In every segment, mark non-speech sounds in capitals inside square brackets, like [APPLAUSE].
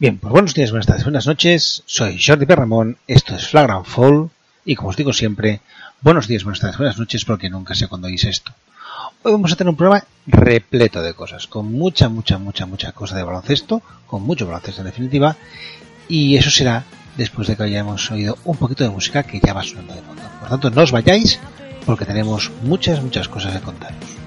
Bien, pues buenos días, buenas tardes, buenas noches. Soy Jordi Perramón, esto es Flagrant Fall y como os digo siempre, buenos días, buenas tardes, buenas noches porque nunca sé cuándo oís esto. Hoy vamos a tener un programa repleto de cosas, con mucha, mucha, mucha, mucha cosa de baloncesto, con mucho baloncesto en definitiva, y eso será después de que hayamos oído un poquito de música que ya va sonando de fondo. Por tanto, no os vayáis porque tenemos muchas, muchas cosas que contaros.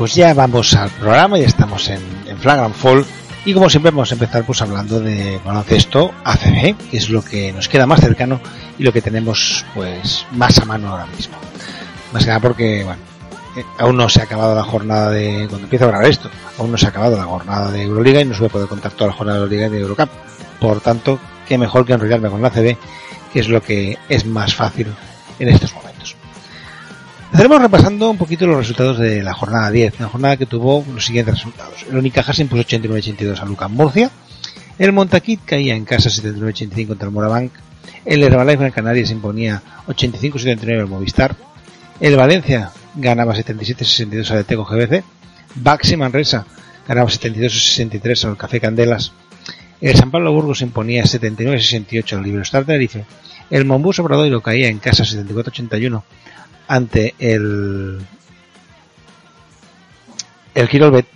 Pues ya vamos al programa, ya estamos en, en Fall y como siempre vamos a empezar pues hablando de baloncesto ACB, que es lo que nos queda más cercano y lo que tenemos pues más a mano ahora mismo. Más que nada porque, bueno, eh, aún no se ha acabado la jornada de, cuando empiezo a grabar esto, aún no se ha acabado la jornada de Euroliga y no se a poder contar toda la jornada de Euroliga y de Eurocup. Por tanto, qué mejor que enrollarme con la ACB, que es lo que es más fácil en estos momentos. Estaremos repasando un poquito los resultados de la jornada 10, la jornada que tuvo los siguientes resultados. El Unicaja se impuso 89-82 a Lucas Murcia, el Montaquit caía en casa 79-85 contra el Morabank, el Herbalife en Canarias se imponía 85-79 al Movistar, el Valencia ganaba 77-62 al Teco GBC, Baxi Manresa ganaba 72-63 al Café Candelas, el San Pablo Burgos se imponía 79-68 al Liberostar Tenerife, el Monbus Obradoiro caía en casa 74-81 ante el el Quirolbet,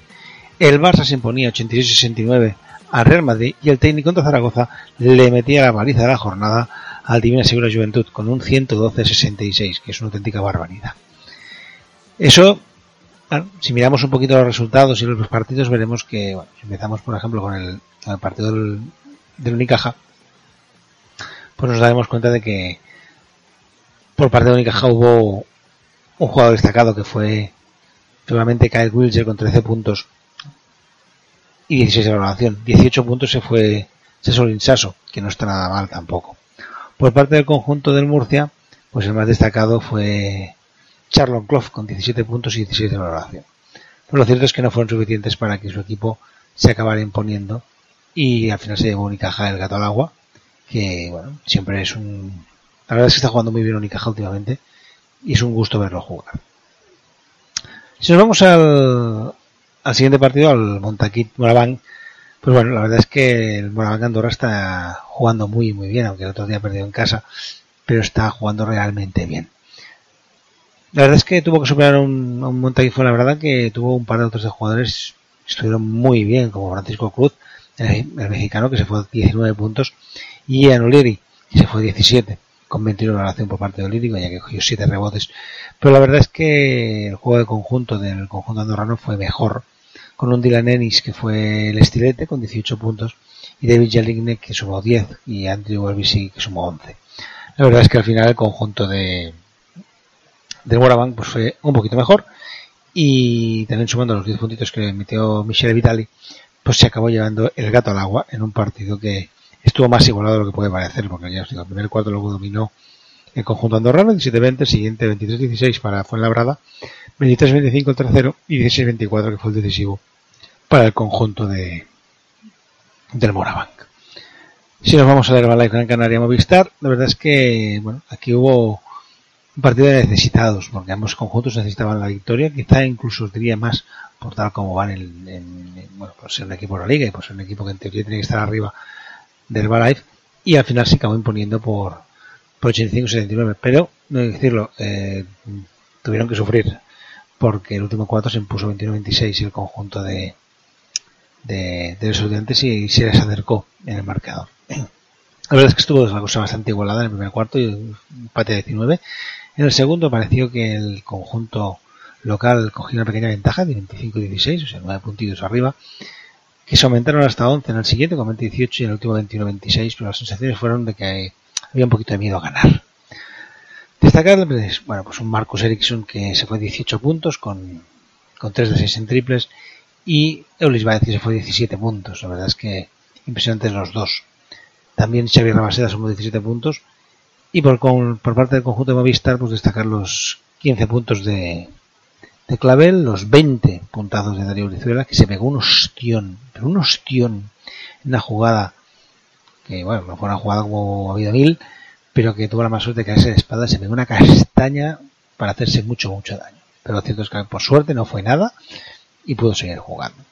el Barça se imponía 86-69 al Real Madrid y el técnico de Zaragoza le metía la baliza de la jornada al Divina Segura Juventud con un 112-66, que es una auténtica barbaridad. Eso, si miramos un poquito los resultados y los partidos, veremos que, bueno, si empezamos por ejemplo con el, con el partido del, del Unicaja, pues nos daremos cuenta de que por parte de Unicaja hubo un jugador destacado que fue seguramente Kyle Wilcher con 13 puntos y 16 de valoración. 18 puntos se fue César Insaso, que no está nada mal tampoco. Por parte del conjunto del Murcia, pues el más destacado fue Charlon Clough con 17 puntos y 16 de valoración. Pero lo cierto es que no fueron suficientes para que su equipo se acabara imponiendo y al final se llevó Unicaja el gato al agua, que bueno, siempre es un... La verdad es que está jugando muy bien Unicaja últimamente y es un gusto verlo jugar. Si nos vamos al, al siguiente partido, al Montaquit Moraván, pues bueno, la verdad es que el Moraván Andorra está jugando muy muy bien, aunque el otro día perdió en casa, pero está jugando realmente bien. La verdad es que tuvo que superar un, un Montaquit verdad que tuvo un par de otros de jugadores que estuvieron muy bien, como Francisco Cruz, el, mexicano que se fue 19 puntos, y Anolieri, que se fue 17 con 21 valoración por parte de Olírico, ya que cogió 7 rebotes. Pero la verdad es que el juego de conjunto del conjunto andorrano fue mejor, con un Dylan Ennis que fue el estilete con 18 puntos y David Jelinek que sumó 10 y Andrew Orbisi que sumó 11. La verdad es que al final el conjunto de del Morabank pues fue un poquito mejor y también sumando los 10 puntitos que metió Michele Vitali pues se acabó llevando el gato al agua en un partido que estuvo más igualado de lo que puede parecer, porque ya os digo, el primer cuarto luego dominó el conjunto andorrano, 17-20, el siguiente 23-16 para Fuenlabrada, 23-25 el tercero y 16-24 que fue el decisivo para el conjunto de del Morabank. Si nos vamos a ver la Gran Canaria Movistar, la verdad es que bueno, aquí hubo un partido de necesitados, porque ambos conjuntos necesitaban la victoria, quizá incluso diría más por tal como van en, en, en bueno, por ser un equipo de la liga y por ser un equipo que en teoría tiene que estar arriba del Herbalife, y al final se acabó imponiendo por, por 85-79. Pero, no hay que decirlo, eh, tuvieron que sufrir porque el último cuarto se impuso 21-26 y el conjunto de, de, los estudiantes y, se les acercó en el marcador. [CLEARS THROAT] La verdad es que estuvo la cosa bastante igualada en el primer cuarto y un empate de 19. En el segundo pareció que el conjunto local cogió una pequeña ventaja de 25-16, o sea, 9 puntitos arriba, que se aumentaron hasta 11 en el siguiente con 20-18 y en el último 21-26, pero las sensaciones fueron de que había un poquito de miedo a ganar. Destacar, pues, bueno, pues un Marcus Ericsson que se fue 18 puntos con, con 3 de 6 en triples y Eulis Baez se fue 17 puntos. La verdad es que impresionantes los dos. También Xavi Rabaseda sumó 17 puntos y por, por parte del conjunto de Movistar pues destacar los 15 puntos de, de Clavel, los 20 puntazos de Darío Brizuela que se pegó un ostión, pero un ostión en una jugada que bueno, no fue una jugada como ha habido mil, pero que tuvo la más suerte de caerse de espada, se pegó una castaña para hacerse mucho, mucho daño. Pero lo cierto es que por suerte no fue nada y pudo seguir jugando.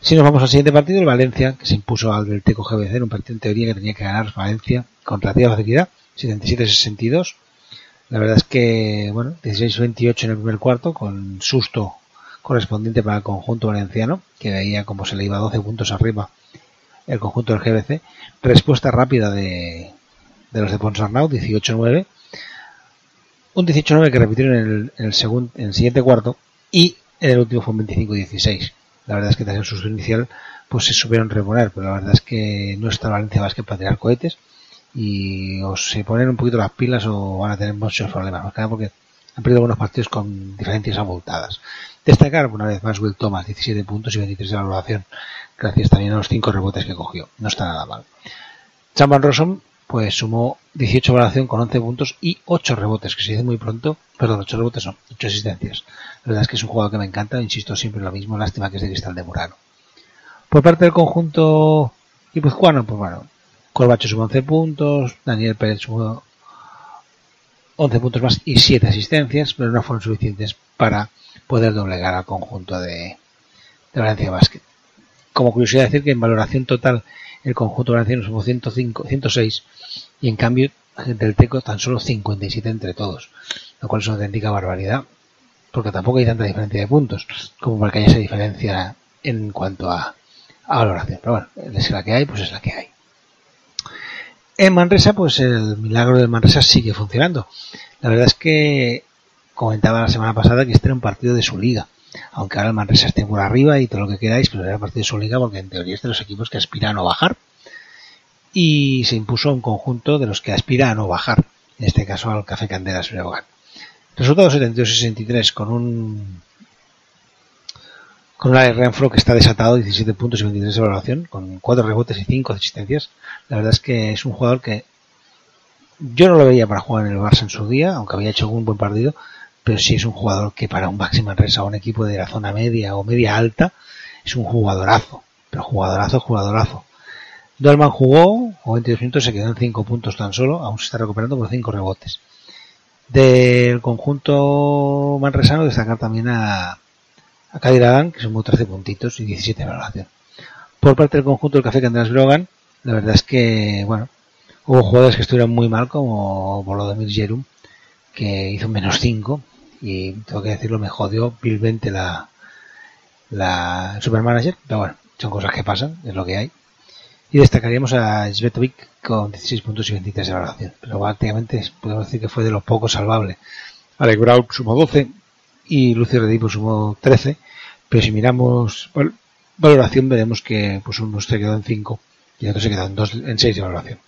Si nos vamos al siguiente partido, el Valencia, que se impuso al del Teco GBC en un partido en teoría que tenía que ganar Valencia con relativa facilidad, 77-62. La verdad es que, bueno, 16-28 en el primer cuarto, con susto correspondiente para el conjunto valenciano, que veía como se le iba 12 puntos arriba el conjunto del GBC. Respuesta rápida de, de los de Ponsarnau, 18-9. Un 18-9 que repitieron en el, segundo, en el siguiente cuarto y en el último fue un 25-16. La verdad es que tras el susto inicial pues se supieron reponer, pero la verdad es que no está Valencia más que para tirar cohetes y o se ponen un poquito las pilas o van a tener muchos problemas, más que nada porque han perdido algunos partidos con diferencias abultadas. Destacar una vez más Will Thomas, 17 puntos y 23 de valoración, gracias también a los 5 rebotes que cogió. No está nada mal. Chamban Rosson pues sumó 18 valoración con 11 puntos y 8 rebotes, que se dice muy pronto, perdón, 8 rebotes son 8 asistencias. La verdad es que es un jugador que me encanta, insisto siempre lo mismo, lástima que es de cristal de Murano. Por parte del conjunto guipuzcoano, pues bueno, Corbacho sumó 11 puntos, Daniel Pérez sumó 11 puntos más y 7 asistencias, pero no fueron suficientes para poder doblegar al conjunto de, Valencia Basket. Como curiosidad decir que en valoración total el conjunto valenciano sumó 105, 106 y en cambio del Teco tan solo 57 entre todos, lo cual es una auténtica barbaridad, porque tampoco hay tanta diferencia de puntos como para que haya esa diferencia en cuanto a, a valoración. Pero bueno, es la que hay, pues es la que hay. En Manresa, pues el milagro del Manresa sigue funcionando. La verdad es que comentaba la semana pasada que este era un partido de su liga aunque ahora el Manresa esté por arriba y todo lo que queráis, pero era parte de su liga porque en teoría es de los equipos que aspiran a no bajar. Y se impuso un conjunto de los que aspiran a no bajar, en este caso al Café Candelas Breogán. Resultado 72-63 con un con una Renfro que está desatado, 17 puntos y 23 de valoración, con 4 rebotes y 5 asistencias. La verdad es que es un jugador que yo no lo veía para jugar en el Barça en su día, aunque había hecho un buen partido, pero sí es un jugador que para un máximo Manresa o un equipo de la zona media o media alta es un jugadorazo, pero jugadorazo, jugadorazo. Dolman jugó, o 22 minutos, se quedó en 5 puntos tan solo, aún se está recuperando por 5 rebotes. Del conjunto manresano destacar también a, a Kadir que sumó 13 puntitos y 17 de valoración. Por parte del conjunto del Café Candras Brogan, la verdad es que, bueno, hubo jugadores que estuvieron muy mal, como Volodymyr Jerum, que hizo menos 5, y tengo que decirlo, me jodió vilmente la, la Supermanager, pero bueno, son cosas que pasan, es lo que hay. Y destacaríamos a Svetovic con 16 puntos y 23 de valoración, pero prácticamente podemos decir que fue de los pocos salvables. Alec Brown sumó 12 y Lucio Redipo sumó 13, pero si miramos valoración veremos que pues uno se quedó en 5 y otro se quedó en, 2, en 6 de valoración.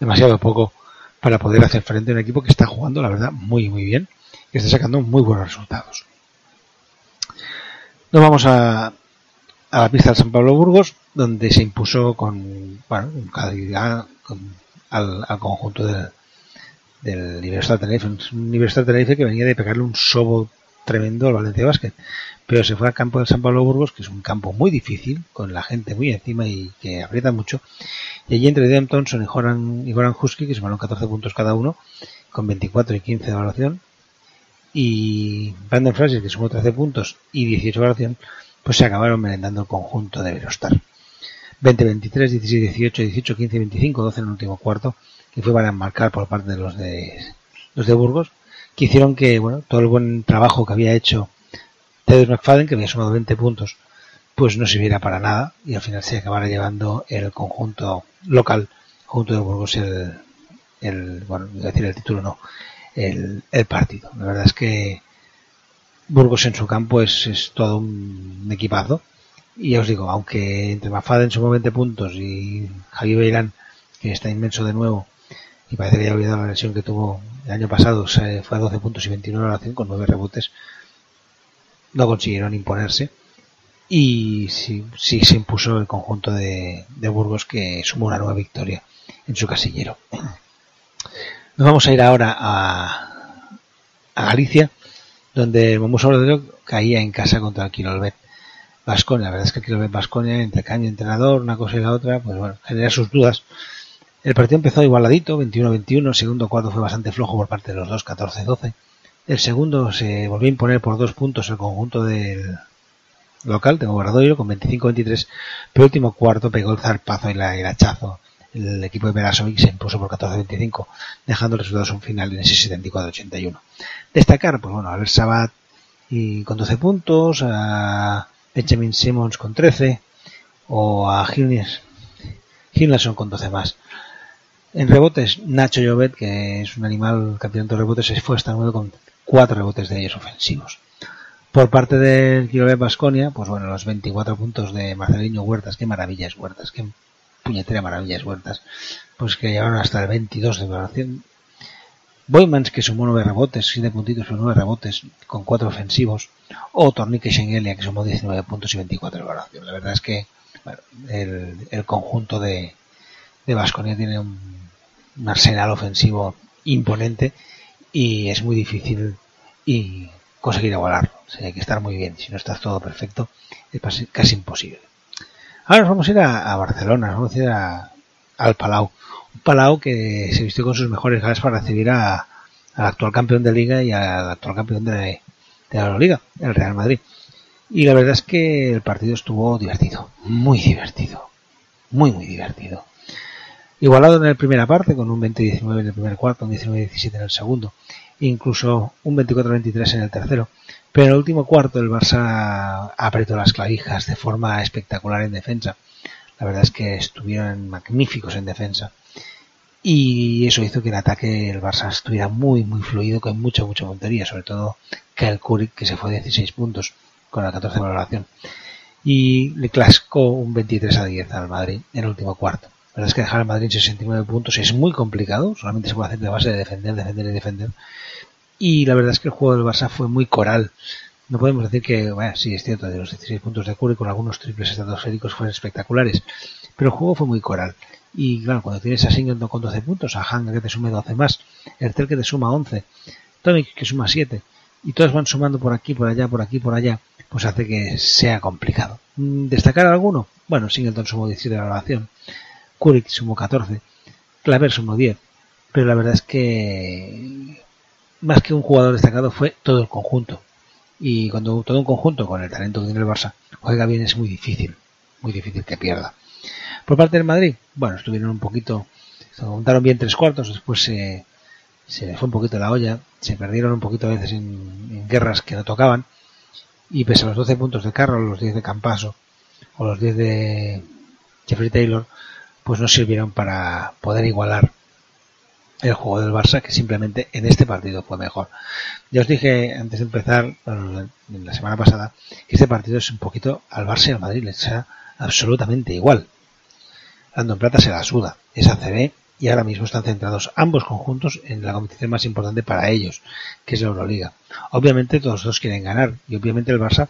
Demasiado poco para poder hacer frente a un equipo que está jugando, la verdad, muy muy bien que está sacando muy buenos resultados. Nos vamos a, a la pista del San Pablo Burgos, donde se impuso con, bueno, al, al, conjunto del, del Universidad Tenerife, un Universidad Tenerife que venía de pegarle un sobo tremendo al Valencia Basket, pero se fue al campo del San Pablo Burgos, que es un campo muy difícil, con la gente muy encima y que aprieta mucho, y allí entre Dem Thompson y Goran, y Goran Husky, que sumaron 14 puntos cada uno, con 24 y 15 de evaluación, y Brandon Fraser, que sumó 13 puntos y 18 valoración, pues se acabaron merendando el conjunto de Verostar. 20-23, 16-18, 18-15, 25-12 en el último cuarto, que fue para enmarcar por parte de los de los de Burgos, que hicieron que bueno todo el buen trabajo que había hecho Ted McFadden, que había sumado 20 puntos, pues no sirviera para nada y al final se acabara llevando el conjunto local, junto de Burgos, el, el bueno, voy a decir el título no, el, el partido. La verdad es que Burgos en su campo es, es todo un equipazo y ya os digo, aunque entre Mafada en su 20 puntos y Javi Beirán, que está inmenso de nuevo, y parece que olvidado la lesión que tuvo el año pasado, fue a 12 puntos y 29 oración con 9 rebotes, no consiguieron imponerse. Y sí, se impuso el conjunto de, de Burgos que sumó una nueva victoria en su casillero. Nos vamos a ir ahora a, a Galicia, donde el Momuso caía en casa contra el Quirolbet. Vasconia. La verdad es que quiero ver Vasconia entre caño entrenador, una cosa y la otra, pues bueno, genera sus dudas. El partido empezó igualadito, 21-21, el segundo cuarto fue bastante flojo por parte de los dos, 14-12. El segundo se volvió a imponer por dos puntos el conjunto del local, tengo Guardadoiro, con 25-23, pero el último cuarto pegó el zarpazo y, el hachazo. El equipo de Verasovic se impuso por 14-25, dejando el resultado un final en ese 74-81. Destacar, pues bueno, a ver Sabat y con 12 puntos, a Benjamin Simmons con 13 o a Hinderson con 12 más. En rebotes, Nacho Llobet, que es un animal campeón de rebotes, se fue hasta 9 con 4 rebotes de ellos ofensivos. Por parte del Llobet Basconia, pues bueno, los 24 puntos de Marcelino Huertas, qué maravillas Huertas, qué puñetera maravillas Huertas, pues que llegaron hasta el 22 de valoración, Boymans, que sumó 9 rebotes, 7 puntitos pero 9 rebotes, con 4 ofensivos. O Tornique Schengelia, que sumó 19 puntos y 24 de valoración. La verdad es que bueno, el, el, conjunto de, de Vasconia tiene un, un, arsenal ofensivo imponente y es muy difícil y conseguir igualarlo. O sea, hay que estar muy bien. Si no estás todo perfecto, es casi imposible. Ahora nos vamos a ir a, Barcelona, nos vamos a ir a, al Palau un Palau que se vistió con sus mejores galas para recibir a, al actual campeón de liga y al actual campeón de, de la Liga, el Real Madrid. Y la verdad es que el partido estuvo divertido, muy divertido, muy muy divertido. Igualado en la primera parte, con un 20-19 en el primer cuarto, un 19-17 en el segundo, incluso un 24-23 en el tercero. Pero en el último cuarto el Barça apretó las clavijas de forma espectacular en defensa. La verdad es que estuvieron magníficos en defensa y eso hizo que el ataque el Barça estuviera muy muy fluido con mucha mucha montería sobre todo Kyle Curry que se fue de 16 puntos con la 14 valoración y le clascó un 23 a 10 al Madrid en el último cuarto la verdad es que dejar al Madrid en 69 puntos es muy complicado solamente se puede hacer de base de defender defender y defender y la verdad es que el juego del Barça fue muy coral no podemos decir que, bueno, sí, es cierto, de los 16 puntos de Curry con algunos triples estratosféricos fueron espectaculares, pero el juego fue muy coral. Y claro, cuando tienes a Singleton con 12 puntos, a Hang que te sume 12 más, Ertel que te suma 11, Tonic que suma 7, y todos van sumando por aquí, por allá, por aquí, por allá, pues hace que sea complicado. Mm, ¿Destacar alguno? Bueno, Singleton sumó 17 de valoración, Curry sumó 14, Claver sumó 10, pero la verdad es que más que un jugador destacado fue todo el conjunto. Y cuando todo un conjunto con el talento que tiene el Barça juega bien es muy difícil, muy difícil que pierda. Por parte del Madrid, bueno, estuvieron un poquito, se montaron bien tres cuartos, después se, se les fue un poquito la olla, se perdieron un poquito a veces en, en guerras que no tocaban, y pese a los 12 puntos de Carroll, los 10 de Campaso, o los 10 de Jeffrey Taylor, pues no sirvieron para poder igualar el juego del Barça, que simplemente en este partido fue mejor. Ya os dije antes de empezar, la semana pasada, que este partido es un poquito al Barça y al Madrid, les sea absolutamente igual. Dando en Plata se la suda, es ACB y ahora mismo están centrados ambos conjuntos en la competición más importante para ellos, que es la Euroliga. Obviamente todos los dos quieren ganar y obviamente el Barça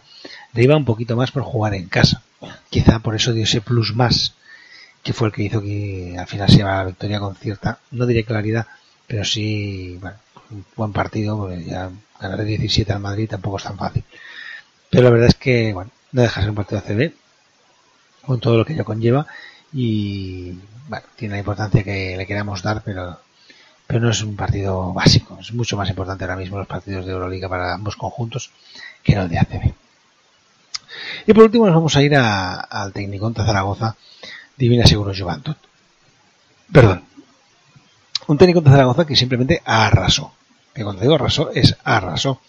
le iba un poquito más por jugar en casa. Quizá por eso dio ese plus más, que fue el que hizo que al final se llevara la victoria con cierta, no diré claridad, pero sí, bueno, un buen partido, porque ya ganar de 17 al Madrid tampoco es tan fácil. Pero la verdad es que, bueno, no deja ser un partido ACB, con todo lo que ello conlleva, y bueno, tiene la importancia que le queramos dar, pero, pero no es un partido básico. Es mucho más importante ahora mismo los partidos de Euroliga para ambos conjuntos que el de ACB. Y por último nos vamos a ir a, al Tecnicón de Zaragoza, Divina Seguro Juventud. Perdón. Un técnico de Zaragoza que simplemente arrasó. Que cuando digo arrasó es arrasó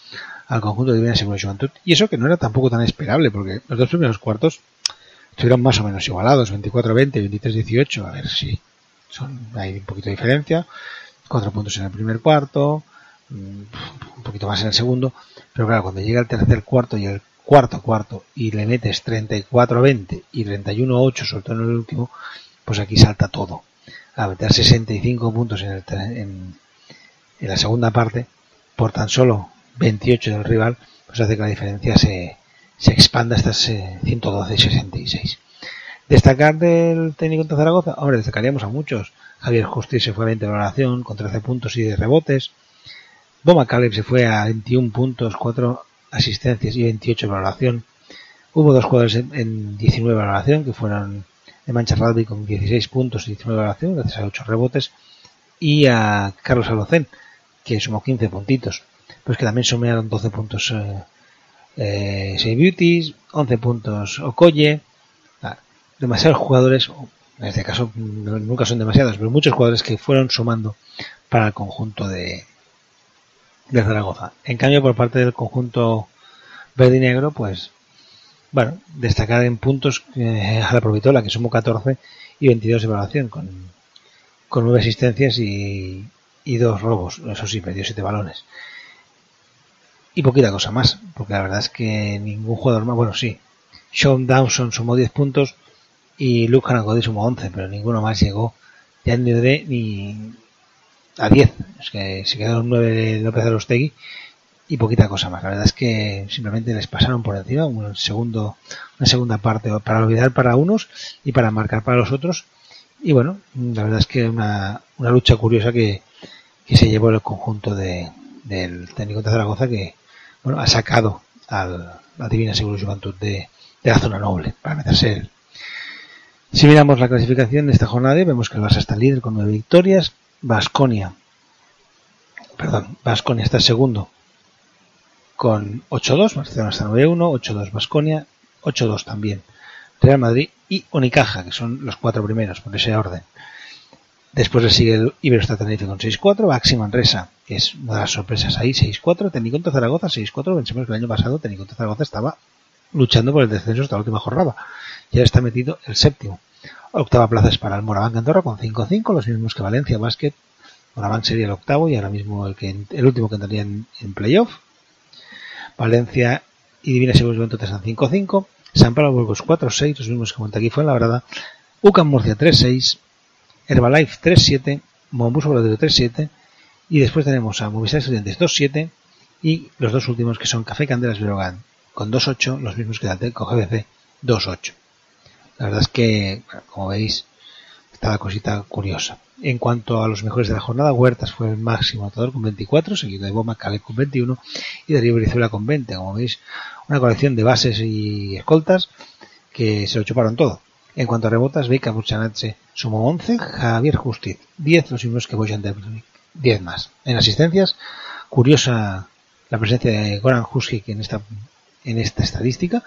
al conjunto de Divina Seguro Juventud. Y eso que no era tampoco tan esperable, porque los dos primeros cuartos estuvieron más o menos igualados, 24-20, 23-18, a ver si son, hay un poquito de diferencia, cuatro puntos en el primer cuarto, mm, un poquito más en el segundo, pero claro, cuando llega el tercer cuarto y el cuarto cuarto y le metes 34-20 y 31-8, sobre todo en el último, pues aquí salta todo. A meter 65 puntos en, el, en, en la segunda parte por tan solo 28 del rival, pues hace que la diferencia se, se expanda hasta 112 y 66. Destacar del técnico de Zaragoza, hombre, destacaríamos a muchos. Javier Justiz se fue a 20 de valoración con 13 puntos y de rebotes. Boma Caleb se fue a 21 puntos, 4 asistencias y 28 de valoración. Hubo dos jugadores en 19 de valoración que fueron de Mancha Radby con 16 puntos y 19 de valoración, gracias a 8 rebotes. Y a Carlos Alocén, que sumó 15 puntitos, pues que también sumaron 12 puntos eh, eh, Beauties, 11 puntos Okoye, ah, demasiados jugadores, en este caso nunca son demasiados, pero muchos jugadores que fueron sumando para el conjunto de, de Zaragoza. En cambio, por parte del conjunto verde y negro, pues, bueno, destacar en puntos eh, a la Provitola, que sumó 14 y 22 de evaluación, con, con 9 asistencias y, y dos robos, eso sí, perdió 7 balones y poquita cosa más, porque la verdad es que ningún jugador más, bueno, sí, Sean Dawson sumó 10 puntos y Luke Hanagodi sumó 11, pero ninguno más llegó ya ni de ni a 10, es que se quedaron 9 de López Arostegui y poquita cosa más. La verdad es que simplemente les pasaron por encima un segundo, una segunda parte para olvidar para unos y para marcar para los otros. Y bueno, la verdad es que una, una lucha curiosa que, que se llevó el conjunto de, del técnico de Zaragoza que, bueno, ha sacado al, la Divina Seguro Juventud de, de, la zona noble para meterse Si miramos la clasificación de esta jornada, vemos que el Barça está líder con nueve victorias, Vasconia, perdón, Vasconia está segundo con 8-2, Barcelona está 9-1, 8-2 Vasconia, 8-2 también Real Madrid y Unicaja, que son los cuatro primeros por ese orden. Después le sigue el Iberostar Tenerife con 6-4, Baxi Manresa, que es una de las sorpresas ahí, 6-4, Teniconto Zaragoza 6-4, pensemos que el año pasado Teniconto Zaragoza estaba luchando por el descenso hasta la última jornada. Ya está metido el séptimo. Octava plaza es para el Moraván Andorra con 5-5, los mismos que Valencia Basket. Moraván sería el octavo y ahora mismo el, que, el último que entraría en, playoff. Valencia y Divina Seguro Juventud están 5-5. San Pablo Burgos 4-6, los mismos que Montaquí fue en la verdad. UCAM Murcia 3-6. Herbalife 3.7, Mombuso Voladero 3.7 y después tenemos a Movistar Estudiantes 2.7 y los dos últimos que son Café Candelas Brogan con 2.8, los mismos que Dalteco GBC 2.8. La verdad es que, como veis, está la cosita curiosa. En cuanto a los mejores de la jornada, Huertas fue el máximo anotador con 24, seguido de Boma Caleb con 21 y Darío Brizuela con 20. Como veis, una colección de bases y escoltas que se lo chuparon todo. En cuanto a rebotas, Beca Buchanatse sumó 11, Javier Justiz 10, los mismos que Bojan 10 más. En asistencias, curiosa la presencia de Goran Huskic en esta, en esta estadística,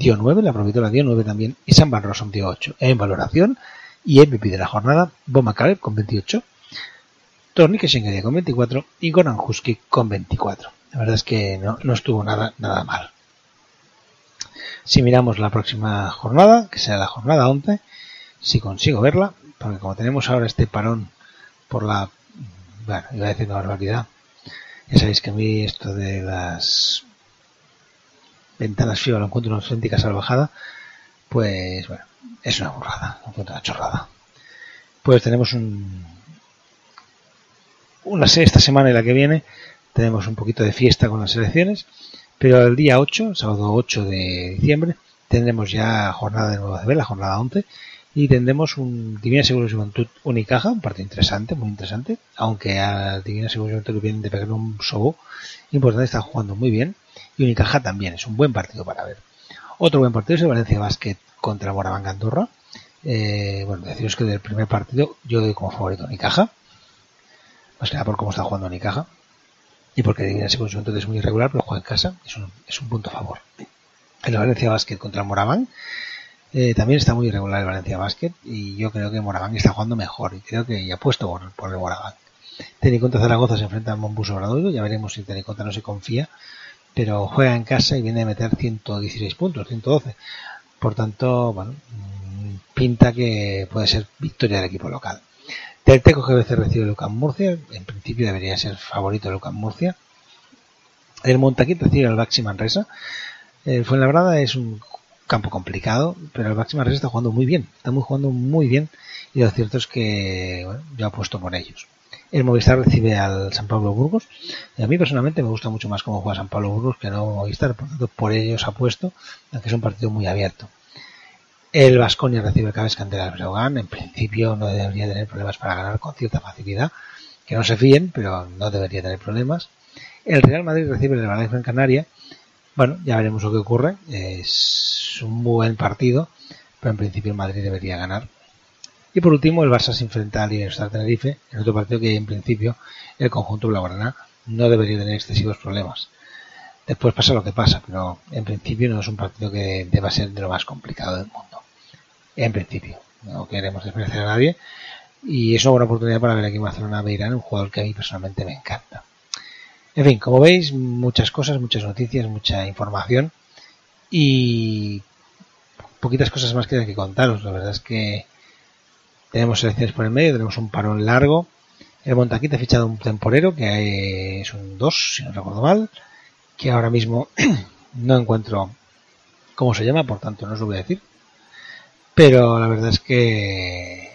dio 9, la la dio 9 también, y Sam Van Rossum dio 8. En valoración, y MVP de la jornada, Boma Caleb con 28, Tornik Schengeria con 24 y Goran Huskic con 24. La verdad es que no, no estuvo nada, nada mal. Si miramos la próxima jornada, que será la jornada 11, si consigo verla, porque como tenemos ahora este parón por la, bueno, iba a decir una barbaridad, ya sabéis que a mí esto de las ventanas FIBA lo encuentro una auténtica salvajada, pues bueno, es una burrada, lo encuentro una chorrada. Pues tenemos un, una esta semana y la que viene tenemos un poquito de fiesta con las elecciones pero el día 8, sábado 8 de diciembre, tendremos ya jornada de nuevo CB, la jornada 11, y tendremos un Divina Seguro Juventud Unicaja, un partido interesante, muy interesante, aunque a Divina Seguro Juventud vienen de pegar un sobo importante, está jugando muy bien, y Unicaja también, es un buen partido para ver. Otro buen partido es el Valencia Basket contra Moraván Andorra. Eh, bueno, deciros que del primer partido yo doy como favorito Unicaja, más que nada por cómo está jugando Unicaja y porque entonces es muy irregular, pero juega en casa, es un, es un punto a favor. En la Valencia Basket contra Moraván, Eh, también está muy irregular el Valencia Basket y yo creo que Moraván está jugando mejor y creo que ya puesto por, por el Moraván. Teniconta Zaragoza se enfrenta al Monbus Obradoiro, ya veremos si Teniconta no se confía, pero juega en casa y viene a meter 116 puntos, 112. Por tanto, bueno, pinta que puede ser victoria del equipo local. Del Teco GBC recibe Lucas Murcia, en principio debería ser favorito Lucas Murcia. El Montaquit recibe al Baxi Manresa. El Fuenlabrada es un campo complicado, pero el Baxi Manresa está jugando muy bien, está muy jugando muy bien y lo cierto es que bueno, yo apuesto por ellos. El Movistar recibe al San Pablo Burgos. Y a mí personalmente me gusta mucho más cómo juega San Pablo Burgos que no Movistar, por tanto por ellos apuesto, aunque es un partido muy abierto. El Vasconia recibe Cabez Cantera al Breogán. En principio no debería tener problemas para ganar con cierta facilidad. Que no se fíen, pero no debería tener problemas. El Real Madrid recibe el Valencia en Canaria. Bueno, ya veremos lo que ocurre. Es un buen partido, pero en principio el Madrid debería ganar. Y por último, el Barça se enfrenta al Iberostar Tenerife, en otro partido que en principio el conjunto blaugrana no debería tener excesivos problemas. Después pasa lo que pasa, pero en principio no es un partido que deba ser de lo más complicado del mundo. En principio, no queremos despreciar a nadie. Y es una buena oportunidad para ver aquí en Barcelona Beirán, un jugador que a mí personalmente me encanta. En fin, como veis, muchas cosas, muchas noticias, mucha información y poquitas cosas más que hay que contaros. La verdad es que tenemos selecciones por el medio, tenemos un parón largo. El Montaquita ha fichado un temporero que es un 2, si no recuerdo mal, que ahora mismo [CLEARS THROAT] no encuentro cómo se llama, por tanto no os lo voy a decir. Pero la verdad es que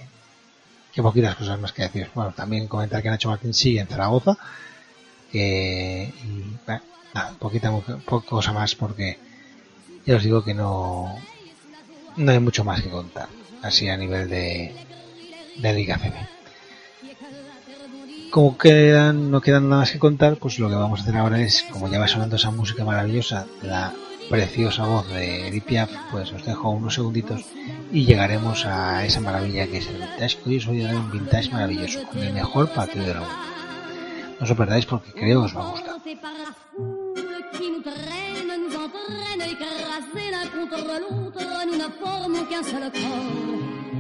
que poquitas cosas más que decir. Bueno, también comentar que Nacho Martín sigue en Zaragoza. Que, bueno, nada, poquita, poca cosa más porque ya os digo que no, no hay mucho más que contar. Así a nivel de, de Liga CB. Como quedan, no quedan nada más que contar, pues lo que vamos a hacer ahora es, como ya va sonando esa música maravillosa, la preciosa voz de Edith pues os dejo unos segunditos y llegaremos a esa maravilla que es el vintage, hoy os voy a dar un vintage maravilloso, con el mejor partido de la mundo. No os lo perdáis porque creo que os va a gustar.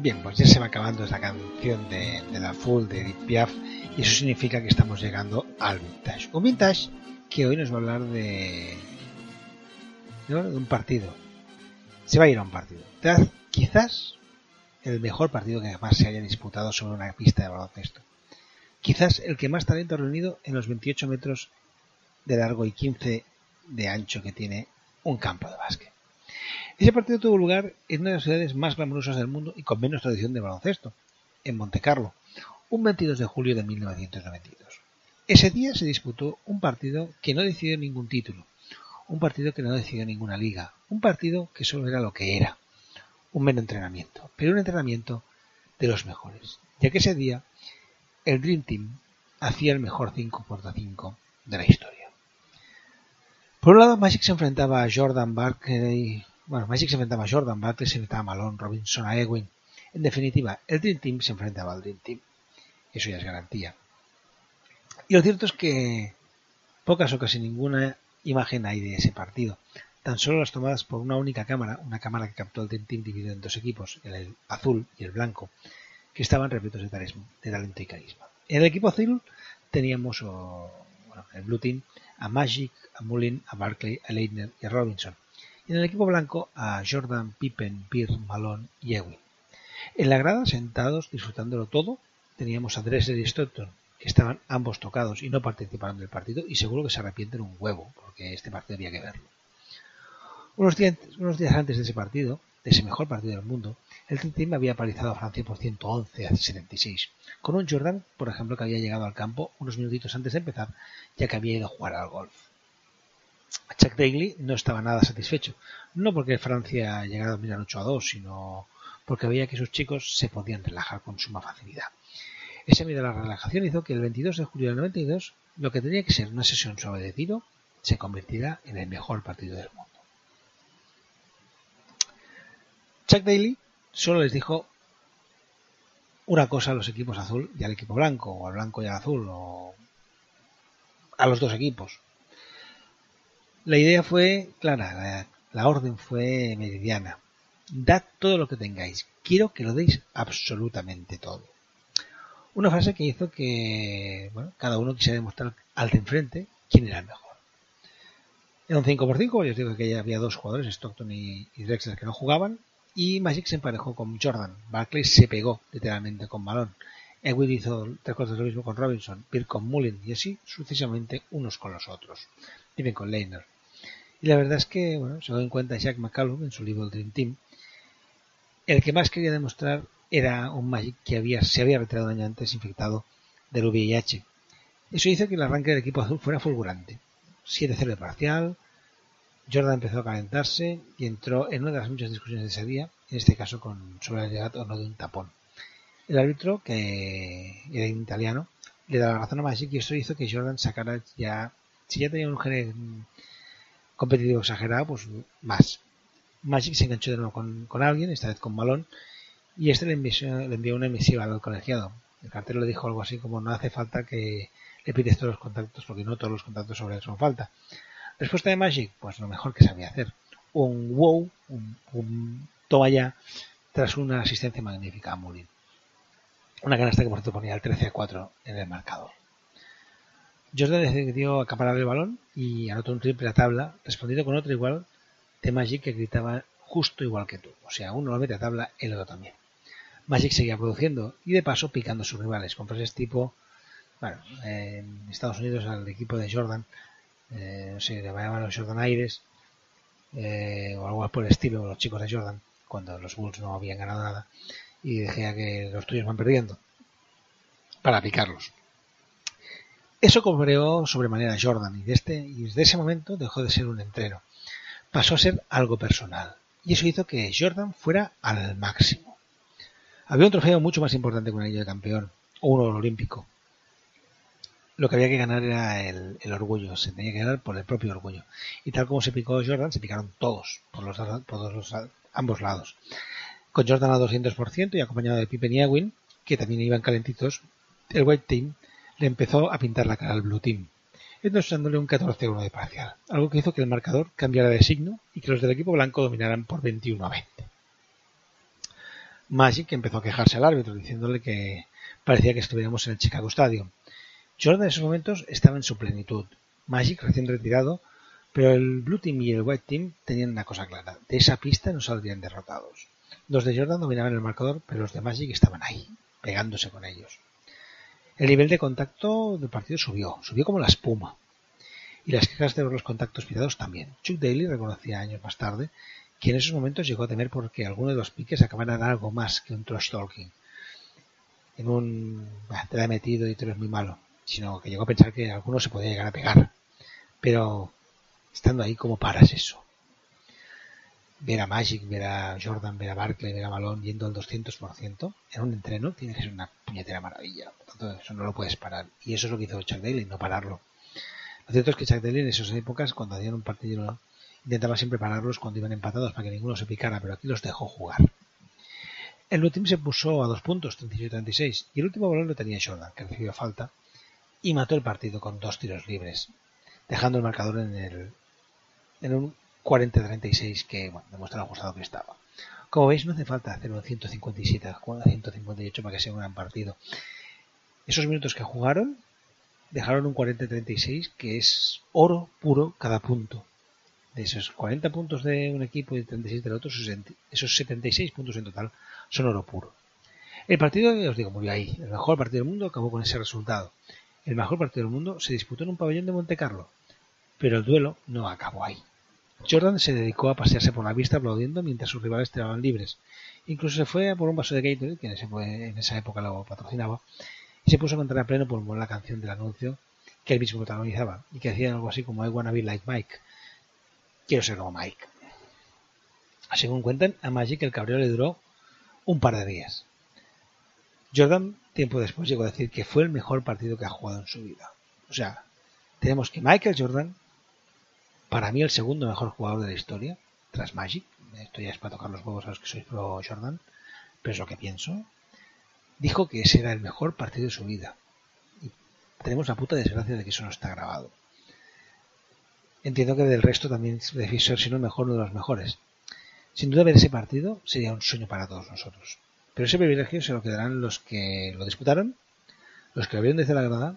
Bien, pues ya se va acabando esta canción de, la Full de Edith Piaf y eso significa que estamos llegando al vintage. Un vintage que hoy nos va a hablar de, de un partido. Se va a ir a un partido. Quizás el mejor partido que jamás se haya disputado sobre una pista de baloncesto. Quizás el que más talento ha reunido en los 28 metros de largo y 15 de ancho que tiene un campo de básquet. Ese partido tuvo lugar en una de las ciudades más glamurosas del mundo y con menos tradición de baloncesto, en Montecarlo, un 22 de julio de 1992. Ese día se disputó un partido que no decidió ningún título, un partido que no decidió ninguna liga, un partido que solo era lo que era, un mero entrenamiento, pero un entrenamiento de los mejores, ya que ese día el Dream Team hacía el mejor 5 x 5 de la historia. Por un lado, Magic se enfrentaba a Jordan Barkley, bueno, Magic se enfrentaba a Jordan, Barkley se enfrentaba a Malone, Robinson a Ewing. En definitiva, el Dream Team se enfrentaba al Dream Team. Eso ya es garantía. Y lo cierto es que pocas o casi ninguna imagen hay de ese partido. Tan solo las tomadas por una única cámara, una cámara que captó el Dream Team dividido en dos equipos, el azul y el blanco, que estaban repletos de, talento y carisma. En el equipo azul teníamos el Blue Team a Magic, a Mullin, a Barkley, a Leitner y a Robinson. Y en el equipo blanco a Jordan, Pippen, Beer, Malone y Ewing. En la grada, sentados, disfrutándolo todo, teníamos a Dressler y Stockton, que estaban ambos tocados y no participaron del partido y seguro que se arrepienten un huevo, porque este partido había que verlo. Unos días, unos días antes de ese partido, de ese mejor partido del mundo, el Team había palizado a Francia por 111 a 76, con un Jordan, por ejemplo, que había llegado al campo unos minutitos antes de empezar, ya que había ido a jugar al golf. Chuck Daly no estaba nada satisfecho, no porque Francia llegara a dominar 8 a 2, sino porque veía que sus chicos se podían relajar con suma facilidad. Ese miedo a la relajación hizo que el 22 de julio del 92, lo que tenía que ser una sesión suave de tiro, se convirtiera en el mejor partido del mundo. Chuck Daly solo les dijo una cosa a los equipos azul y al equipo blanco, o al blanco y al azul, o a los dos equipos. La idea fue clara, la, la orden fue meridiana. Dad todo lo que tengáis. Quiero que lo deis absolutamente todo. Una frase que hizo que bueno, cada uno quisiera demostrar al de enfrente quién era el mejor. Era un 5x5, les digo que ya había dos jugadores, Stockton y, y Drexler, que no jugaban, y Magic se emparejó con Jordan. Barclay se pegó literalmente con Malone. Edwin hizo tres cosas lo mismo con Robinson, Bill con Mullin y así sucesivamente unos con los otros. Bien con Lehner. Y la verdad es que, bueno, se dio en cuenta Jack McCallum en su libro Dream Team. El que más quería demostrar era un Magic que había, se había retirado un año antes infectado del VIH. Eso hizo que el arranque del equipo azul fuera fulgurante. 7-0 de parcial, Jordan empezó a calentarse y entró en una de las muchas discusiones de ese día, en este caso con sobre la llegada o no de un tapón. El árbitro, que era italiano, le da la razón a Magic y eso hizo que Jordan sacara ya, si ya tenía un competitivo exagerado, pues más. Magic se enganchó de nuevo con, alguien, esta vez con Malón, y este le envió, una emisiva al colegiado. El cartero le dijo algo así como no hace falta que le pides todos los contactos porque no todos los contactos sobre él son falta. Respuesta de Magic, pues lo mejor que sabía hacer. Un wow, un, toma ya, tras una asistencia magnífica a Mullin. Una canasta que por cierto ponía el 13 a 4 en el marcador. Jordan decidió acaparar el balón y anotó un triple a tabla, respondiendo con otro igual de Magic que gritaba justo igual que tú. O sea, uno lo mete a tabla, el otro también. Magic seguía produciendo y de paso picando a sus rivales con frases tipo, bueno, en Estados Unidos al equipo de Jordan eh, no sé, llamaban los Jordan Aires eh, o algo por el estilo, los chicos de Jordan, cuando los Bulls no habían ganado nada, y decía que los tuyos van perdiendo, para picarlos. Eso sobre sobremanera Jordan y, este, y desde ese momento dejó de ser un entreno. Pasó a ser algo personal. Y eso hizo que Jordan fuera al máximo. Había un trofeo mucho más importante que un anillo de campeón, o uno olímpico, lo que había que ganar era el, orgullo, se tenía que ganar por el propio orgullo. Y tal como se picó Jordan, se picaron todos, por los, por ambos lados. Con Jordan a 200% y acompañado de Pippen y Ewing, que también iban calentitos, el White Team le empezó a pintar la cara al Blue Team, entonces dándole un 14-1 de parcial, algo que hizo que el marcador cambiara de signo y que los del equipo blanco dominaran por 21 a 20. Magic empezó a quejarse al árbitro, diciéndole que parecía que estuviéramos en el Chicago Stadium, Jordan en esos momentos estaba en su plenitud. Magic recién retirado, pero el Blue Team y el White Team tenían una cosa clara. De esa pista no saldrían derrotados. Los de Jordan dominaban el marcador, pero los de Magic estaban ahí, pegándose con ellos. El nivel de contacto del partido subió, subió como la espuma. Y las quejas de los contactos pisados también. Chuck Daly reconocía años más tarde que en esos momentos llegó a temer porque alguno de los piques acabaran algo más que un trash talking. En un... te la he metido y tú eres muy malo sino que llegó a pensar que alguno se podía llegar a pegar. Pero estando ahí, ¿cómo paras eso? Ver a Magic, ver a Jordan, ver a Barkley, ver a Malone yendo al 200% en un entreno tiene que ser una puñetera maravilla. Por tanto, eso no lo puedes parar. Y eso es lo que hizo Chuck Daly, no pararlo. Lo cierto es que Chuck Daly en esas épocas, cuando hacían un partido Intentaba siempre pararlos cuando iban empatados para que ninguno se picara, pero aquí los dejó jugar. El último se puso a dos puntos, 37-36, y el último balón lo tenía Jordan, que recibió falta, y mató el partido con dos tiros libres, dejando el marcador en, el, en un 40-36 que bueno, demuestra lo ajustado que estaba. Como veis, no hace falta hacer un 157 a 158 para que sea un gran partido. Esos minutos que jugaron dejaron un 40-36 que es oro puro cada punto. De esos 40 puntos de un equipo y 36 del otro, esos 76 puntos en total son oro puro. El partido, os digo, murió ahí. El mejor partido del mundo acabó con ese resultado. El mejor partido del mundo se disputó en un pabellón de Monte Carlo, pero el duelo no acabó ahí. Jordan se dedicó a pasearse por la pista aplaudiendo mientras sus rivales tiraban libres. Incluso se fue a por un vaso de Gatorade, que en, esa época lo patrocinaba, y se puso a cantar a pleno pulmón la canción del anuncio que él mismo protagonizaba y que decía algo así como I wanna be like Mike. Quiero ser como Mike. Según cuentan, a Magic el cabreo le duró un par de días. Jordan, tiempo después, llegó a decir que fue el mejor partido que ha jugado en su vida. O sea, tenemos que Michael Jordan, para mí el segundo mejor jugador de la historia, tras Magic, esto ya es para tocar los huevos a los que sois pro Jordan, pero es lo que pienso, dijo que ese era el mejor partido de su vida. Y tenemos la puta desgracia de que eso no está grabado. Entiendo que del resto también debe ser, si no el mejor, uno de los mejores. Sin duda ver ese partido sería un sueño para todos nosotros. Pero ese privilegio se lo quedarán los que lo disputaron, los que lo vieron desde la grada,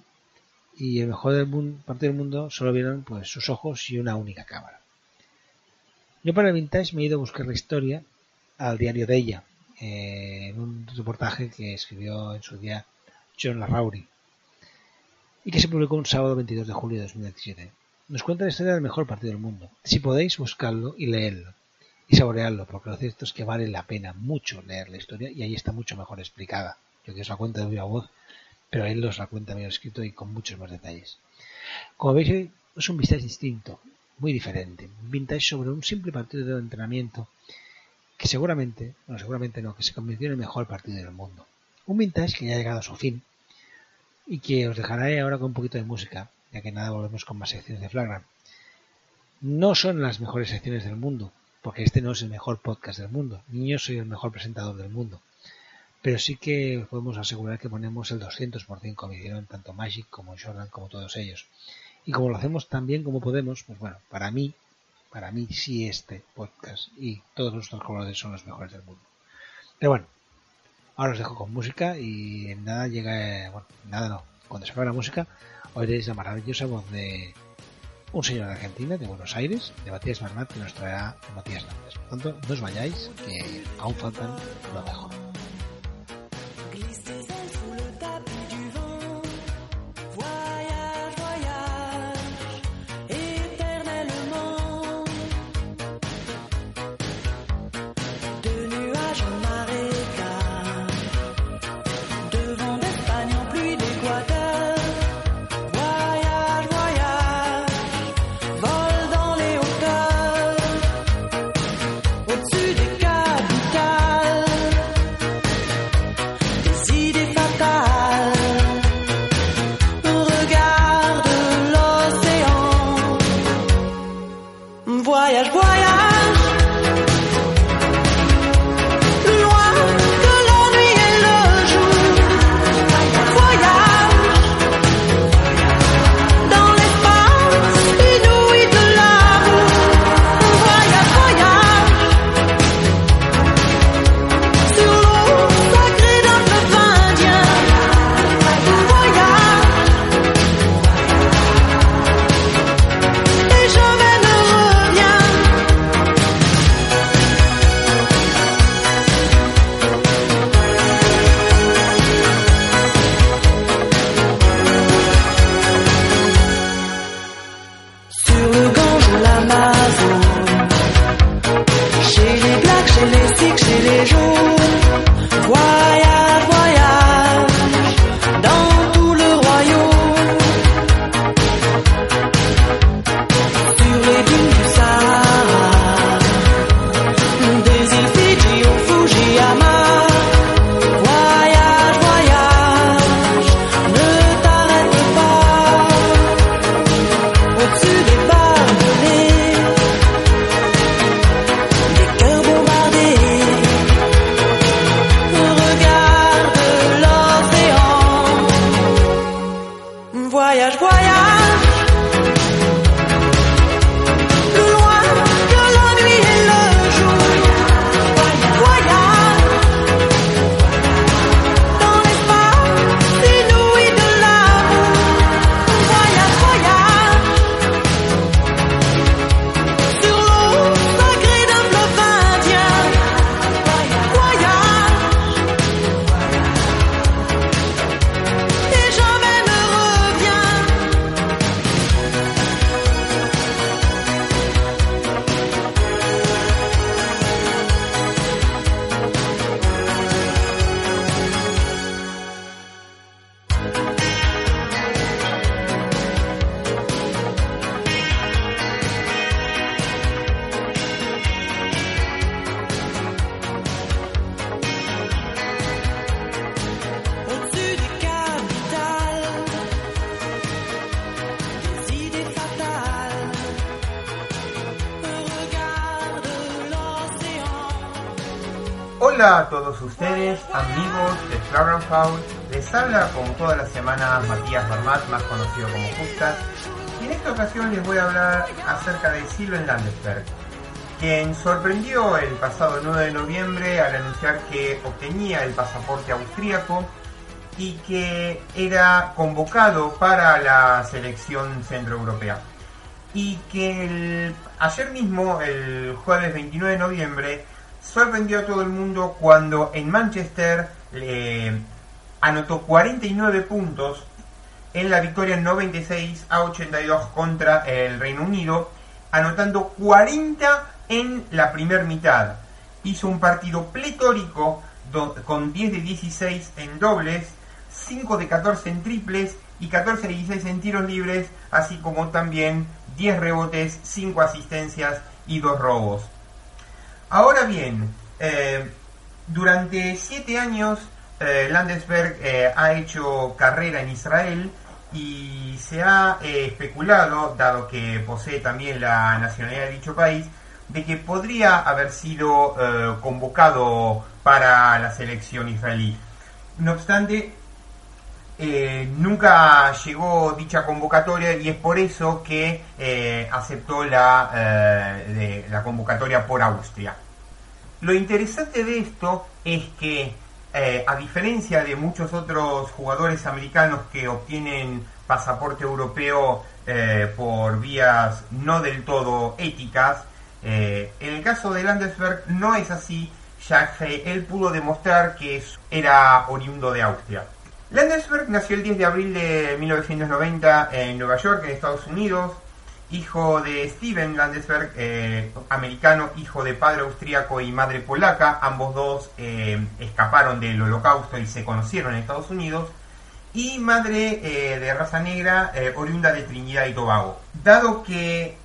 y el mejor del mundo, del mundo solo vieron pues sus ojos y una única cámara. Yo para el vintage me he ido a buscar la historia al diario de ella, eh, en un reportaje que escribió en su día John Larrauri y que se publicó un sábado 22 de julio de 2017. Nos cuenta la historia del mejor partido del mundo. Si podéis, buscarlo y leerlo y saborearlo, porque lo cierto es que vale la pena mucho leer la historia y ahí está mucho mejor explicada. Yo que os la cuento de viva voz, pero él os la cuenta bien escrito y con muchos más detalles. Como veis, es un vintage distinto, muy diferente. Un vintage sobre un simple partido de entrenamiento que seguramente, no, seguramente no, que se convirtió en el mejor partido del mundo. Un vintage que ya ha llegado a su fin y que os dejaré ahora con un poquito de música, ya que nada volvemos con más secciones de Flagrant. No son las mejores secciones del mundo, porque este no es el mejor podcast del mundo, ni yo soy el mejor presentador del mundo. Pero sí que podemos asegurar que ponemos el 200% como hicieron tanto Magic como Jordan como todos ellos. Y como lo hacemos tan bien como podemos, pues bueno, para mí, para mí sí este podcast y todos nuestros jugadores son los mejores del mundo. Pero bueno, ahora os dejo con música y en nada llega, bueno, nada no, cuando se acabe la música oiréis la maravillosa voz de un señor de Argentina, de Buenos Aires, de Matías Bernat, que nos traerá Matías Nández. Por tanto, no os vayáis, que aún faltan lo mejor. Acerca de Sylvain Landesberg, quien sorprendió el pasado 9 de noviembre al anunciar que obtenía el pasaporte austríaco y que era convocado para la selección centroeuropea. Y que el- ayer mismo, el jueves 29 de noviembre, sorprendió a todo el mundo cuando en Manchester le anotó 49 puntos en la victoria 96 a 82 contra el Reino Unido, anotando 40 en la primera mitad. Hizo un partido pletórico con 10 de 16 en dobles, 5 de 14 en triples y 14 de 16 en tiros libres, así como también 10 rebotes, 5 asistencias y 2 robos. Ahora bien, eh, durante siete años eh, Landesberg eh, ha hecho carrera en Israel y se ha eh, especulado, dado que posee también la nacionalidad de dicho país, de que podría haber sido eh, convocado para la selección israelí. No obstante, eh, nunca llegó dicha convocatoria y es por eso que aceptó la, la convocatoria por Austria. Lo interesante de esto es que, eh, a diferencia de muchos otros jugadores americanos que obtienen pasaporte europeo eh, por vías no del todo éticas, eh, en el caso de Landesberg no es así, ya que él pudo demostrar que era oriundo de Austria. Landesberg nació el 10 de abril de 1990 en Nueva York, en Estados Unidos, hijo de Steven Landesberg, eh, americano, hijo de padre austríaco y madre polaca. Ambos dos eh, escaparon del holocausto y se conocieron en Estados Unidos. Y madre eh, de raza negra, oriunda de Trinidad y Tobago. Dado que,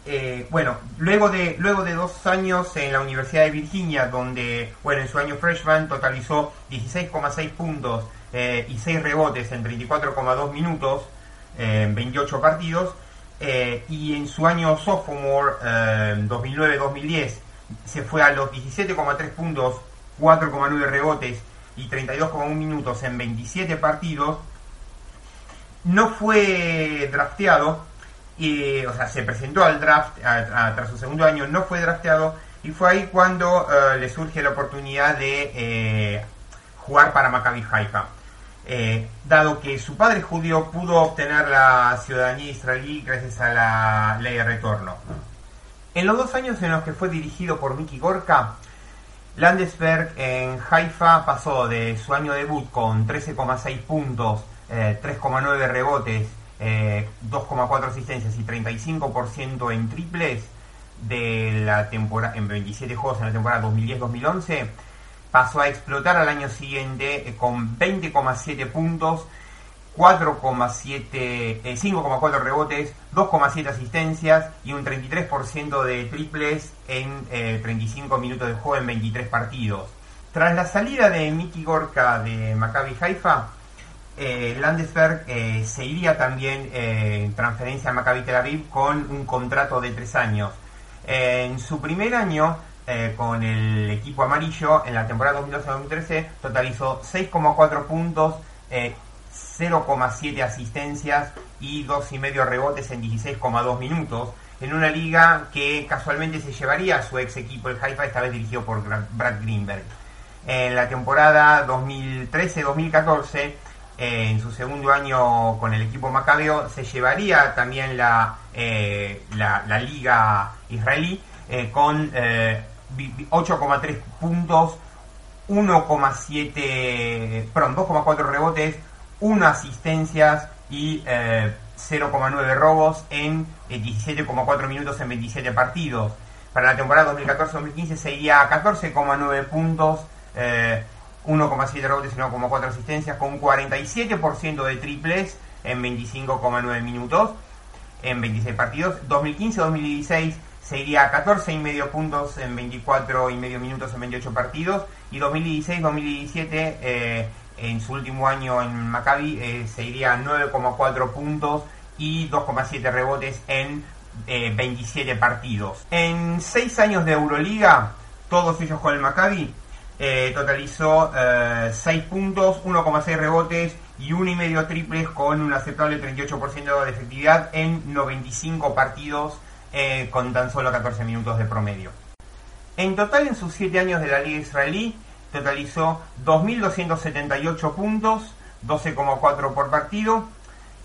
bueno, luego de, luego de dos años en la Universidad de Virginia, donde, bueno, en su año freshman totalizó 16,6 puntos y 6 rebotes en 34,2 minutos, en 28 partidos, eh, y en su año sophomore, eh, 2009-2010, se fue a los 17,3 puntos, 4,9 rebotes y 32,1 minutos en 27 partidos. No fue drafteado, o sea, se presentó al draft tras su segundo año, no fue drafteado, y fue ahí cuando eh, le surge la oportunidad de eh, jugar para Maccabi Haifa. Eh, dado que su padre judío pudo obtener la ciudadanía israelí gracias a la ley de retorno. En los dos años en los que fue dirigido por Miki Gorka, Landesberg en Haifa pasó de su año debut con 13,6 puntos, eh, 3,9 rebotes, eh, 2,4 asistencias y 35% en triples de la temporada en 27 juegos en la temporada 2010-2011 pasó a explotar al año siguiente eh, con 20,7 puntos, 4,7, eh, 5,4 rebotes, 2,7 asistencias y un 33% de triples en eh, 35 minutos de juego en 23 partidos. Tras la salida de Miki Gorka de Maccabi Haifa, eh, Landesberg eh, se iría también eh, en transferencia a Maccabi Tel Aviv con un contrato de tres años. En su primer año eh, con el equipo amarillo, en la temporada 2012-2013, totalizó 6,4 puntos, eh, 0,7 asistencias y dos y medio rebotes en 16,2 minutos en una liga que casualmente se llevaría a su ex equipo, el Haifa, esta vez dirigido por Brad Greenberg. En la temporada 2013-2014, eh, en su segundo año con el equipo Macabeo, se llevaría también la, eh, la, liga israelí eh, con 8,3 puntos, 1,7, perdón, 2,4 rebotes, 1 asistencias y 0,9 robos en 17,4 eh, minutos en 27 partidos. Para la temporada 2014-2015 seguía 14,9 puntos, 1,7 eh, robos y 1,4 asistencias, con un 47% de triples en 25,9 minutos en 26 partidos. 2015-2016 seguiría 14,5 puntos en 24 y medio minutos en 28 partidos. Y 2016-2017 eh, en su último año en Maccabi eh, se iría 9,4 puntos y 2,7 rebotes en 27 eh, partidos. En 6 años de Euroliga, todos ellos con el Maccabi, eh, totalizó 6 puntos, 1,6 rebotes y 1,5 triples con un aceptable 38% de efectividad en 95 partidos con tan solo 14 minutos de promedio. En total, en sus 7 años de la Liga Israelí, totalizó 2.278 puntos, 12,4 por partido,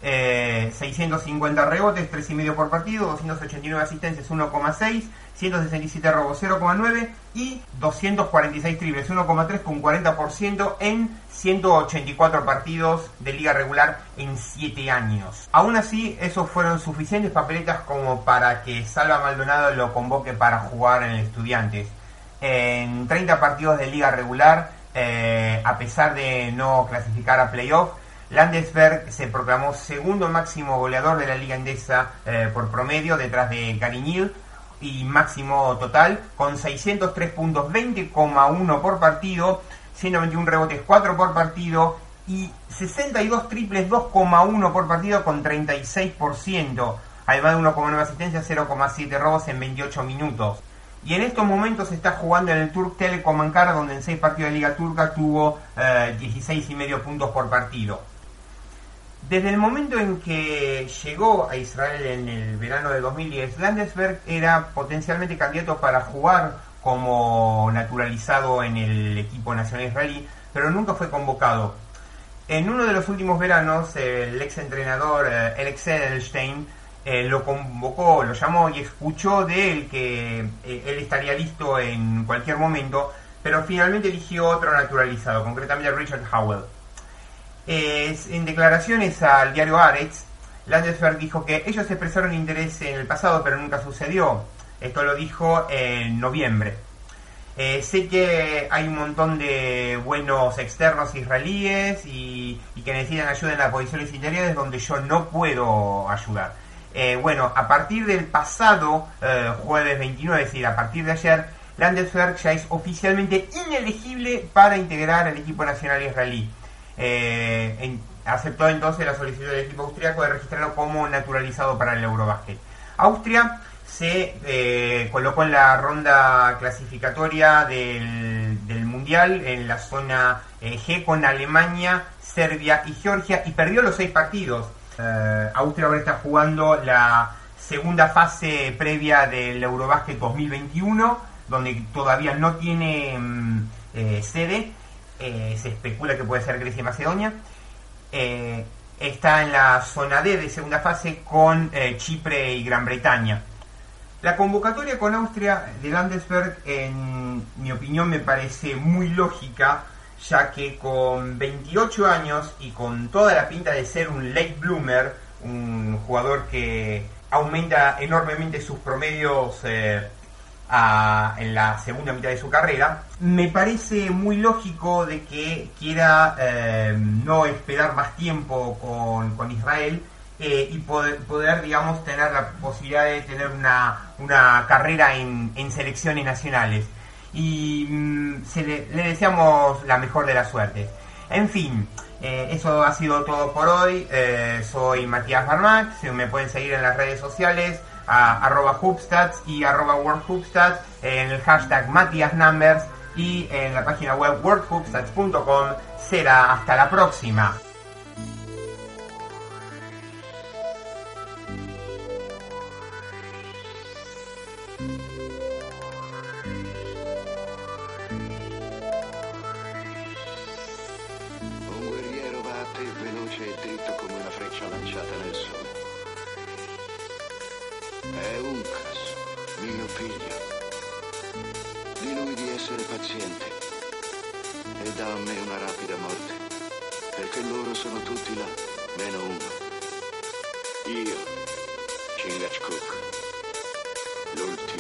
650 eh, rebotes, 3,5 por partido, 289 asistencias, 1,6, 167 robos, 0,9 y 246 triples, 1,3 con 40% en 184 partidos de liga regular en 7 años. Aún así, esos fueron suficientes papeletas como para que Salva Maldonado lo convoque para jugar en el Estudiantes en 30 partidos de liga regular, eh, a pesar de no clasificar a playoff. Landesberg se proclamó segundo máximo goleador de la liga endesa eh, por promedio, detrás de Gariñil, y máximo total, con 603 puntos, 20,1 por partido, 121 rebotes, 4 por partido, y 62 triples, 2,1 por partido, con 36%, además de 1,9 asistencias, 0,7 robos en 28 minutos. Y en estos momentos se está jugando en el Turk Telecom Ankara, donde en seis partidos de Liga Turca tuvo eh, 16 y medio puntos por partido. Desde el momento en que llegó a Israel en el verano de 2010, Landesberg era potencialmente candidato para jugar como naturalizado en el equipo nacional israelí, pero nunca fue convocado. En uno de los últimos veranos, el ex entrenador eh, Alex Edelstein eh, lo convocó, lo llamó y escuchó de él que eh, él estaría listo en cualquier momento, pero finalmente eligió otro naturalizado, concretamente Richard Howell. En declaraciones al diario Aretz, Landesberg dijo que ellos expresaron interés en el pasado, pero nunca sucedió. Esto lo dijo en noviembre. Eh, sé que hay un montón de buenos externos israelíes y, que necesitan ayuda en las posiciones interiores donde yo no puedo ayudar. Eh, bueno, a partir del pasado eh, jueves 29, es decir, a partir de ayer, Landesberg ya es oficialmente inelegible para integrar el equipo nacional israelí. Eh, aceptó entonces la solicitud del equipo austriaco de registrarlo como naturalizado para el Eurobasket. Austria se colocó en la ronda clasificatoria del, Mundial en la zona G con Alemania, Serbia y Georgia y perdió los seis partidos. Eh, Austria ahora está jugando la segunda fase previa del Eurobasket 2021, donde todavía no tiene mm, eh, sede. Eh, se especula que puede ser Grecia y Macedonia. está en la zona D de segunda fase con Chipre y Gran Bretaña. La convocatoria con Austria de Landesberg, en mi opinión, me parece muy lógica ya que con 28 años y con toda la pinta de ser un late bloomer, un jugador que aumenta enormemente sus promedios eh, en la segunda mitad de su carrera, me parece muy lógico de que quiera eh, no esperar más tiempo con, Israel eh, y poder, digamos, tener la posibilidad de tener una, una carrera en, en selecciones nacionales y mm, le, deseamos la mejor de la suerte. En fin, eh, eso ha sido todo por hoy. Eh, soy Matías Barmac, me pueden seguir en las redes sociales a, arroba Hubstats y arroba WorldHubstats en el hashtag Matías Numbers y en la página web worldhubstats.com. Será hasta la próxima. Caso, mio figlio. Di lui di essere paziente e dà a me una rapida morte, perché loro sono tutti là, meno uno. Io, Chingachgook, l'ultimo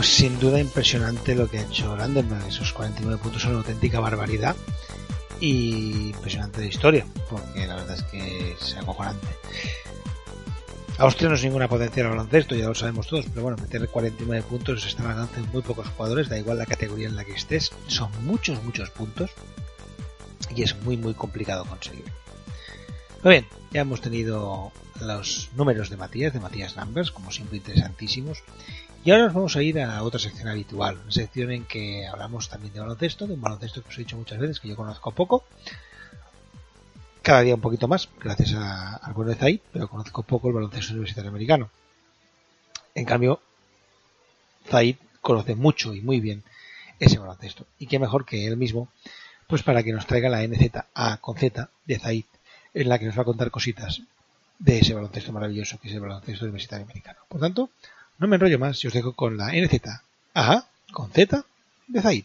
pues sin duda impresionante lo que ha hecho Landenberg. Esos 49 puntos son una auténtica barbaridad y impresionante de historia, porque la verdad es que es acojonante. Austria no es ninguna potencia del baloncesto, ya lo sabemos todos, pero bueno, meter 49 puntos está al alcance de muy pocos jugadores, da igual la categoría en la que estés, son muchos, muchos puntos y es muy, muy complicado conseguir. Muy bien, ya hemos tenido los números de Matías, de Matías Numbers, como siempre interesantísimos. Y ahora nos vamos a ir a otra sección habitual, una sección en que hablamos también de baloncesto, de un baloncesto que os he dicho muchas veces que yo conozco poco. Cada día un poquito más, gracias a, al bueno de Zay, pero conozco poco el baloncesto universitario americano. En cambio, Zaid conoce mucho y muy bien ese baloncesto. Y qué mejor que él mismo, pues para que nos traiga la NZA con Z de Zaid, en la que nos va a contar cositas de ese baloncesto maravilloso que es el baloncesto universitario americano. Por tanto, no me enrollo más y os dejo con la NZA con Z de Zaid.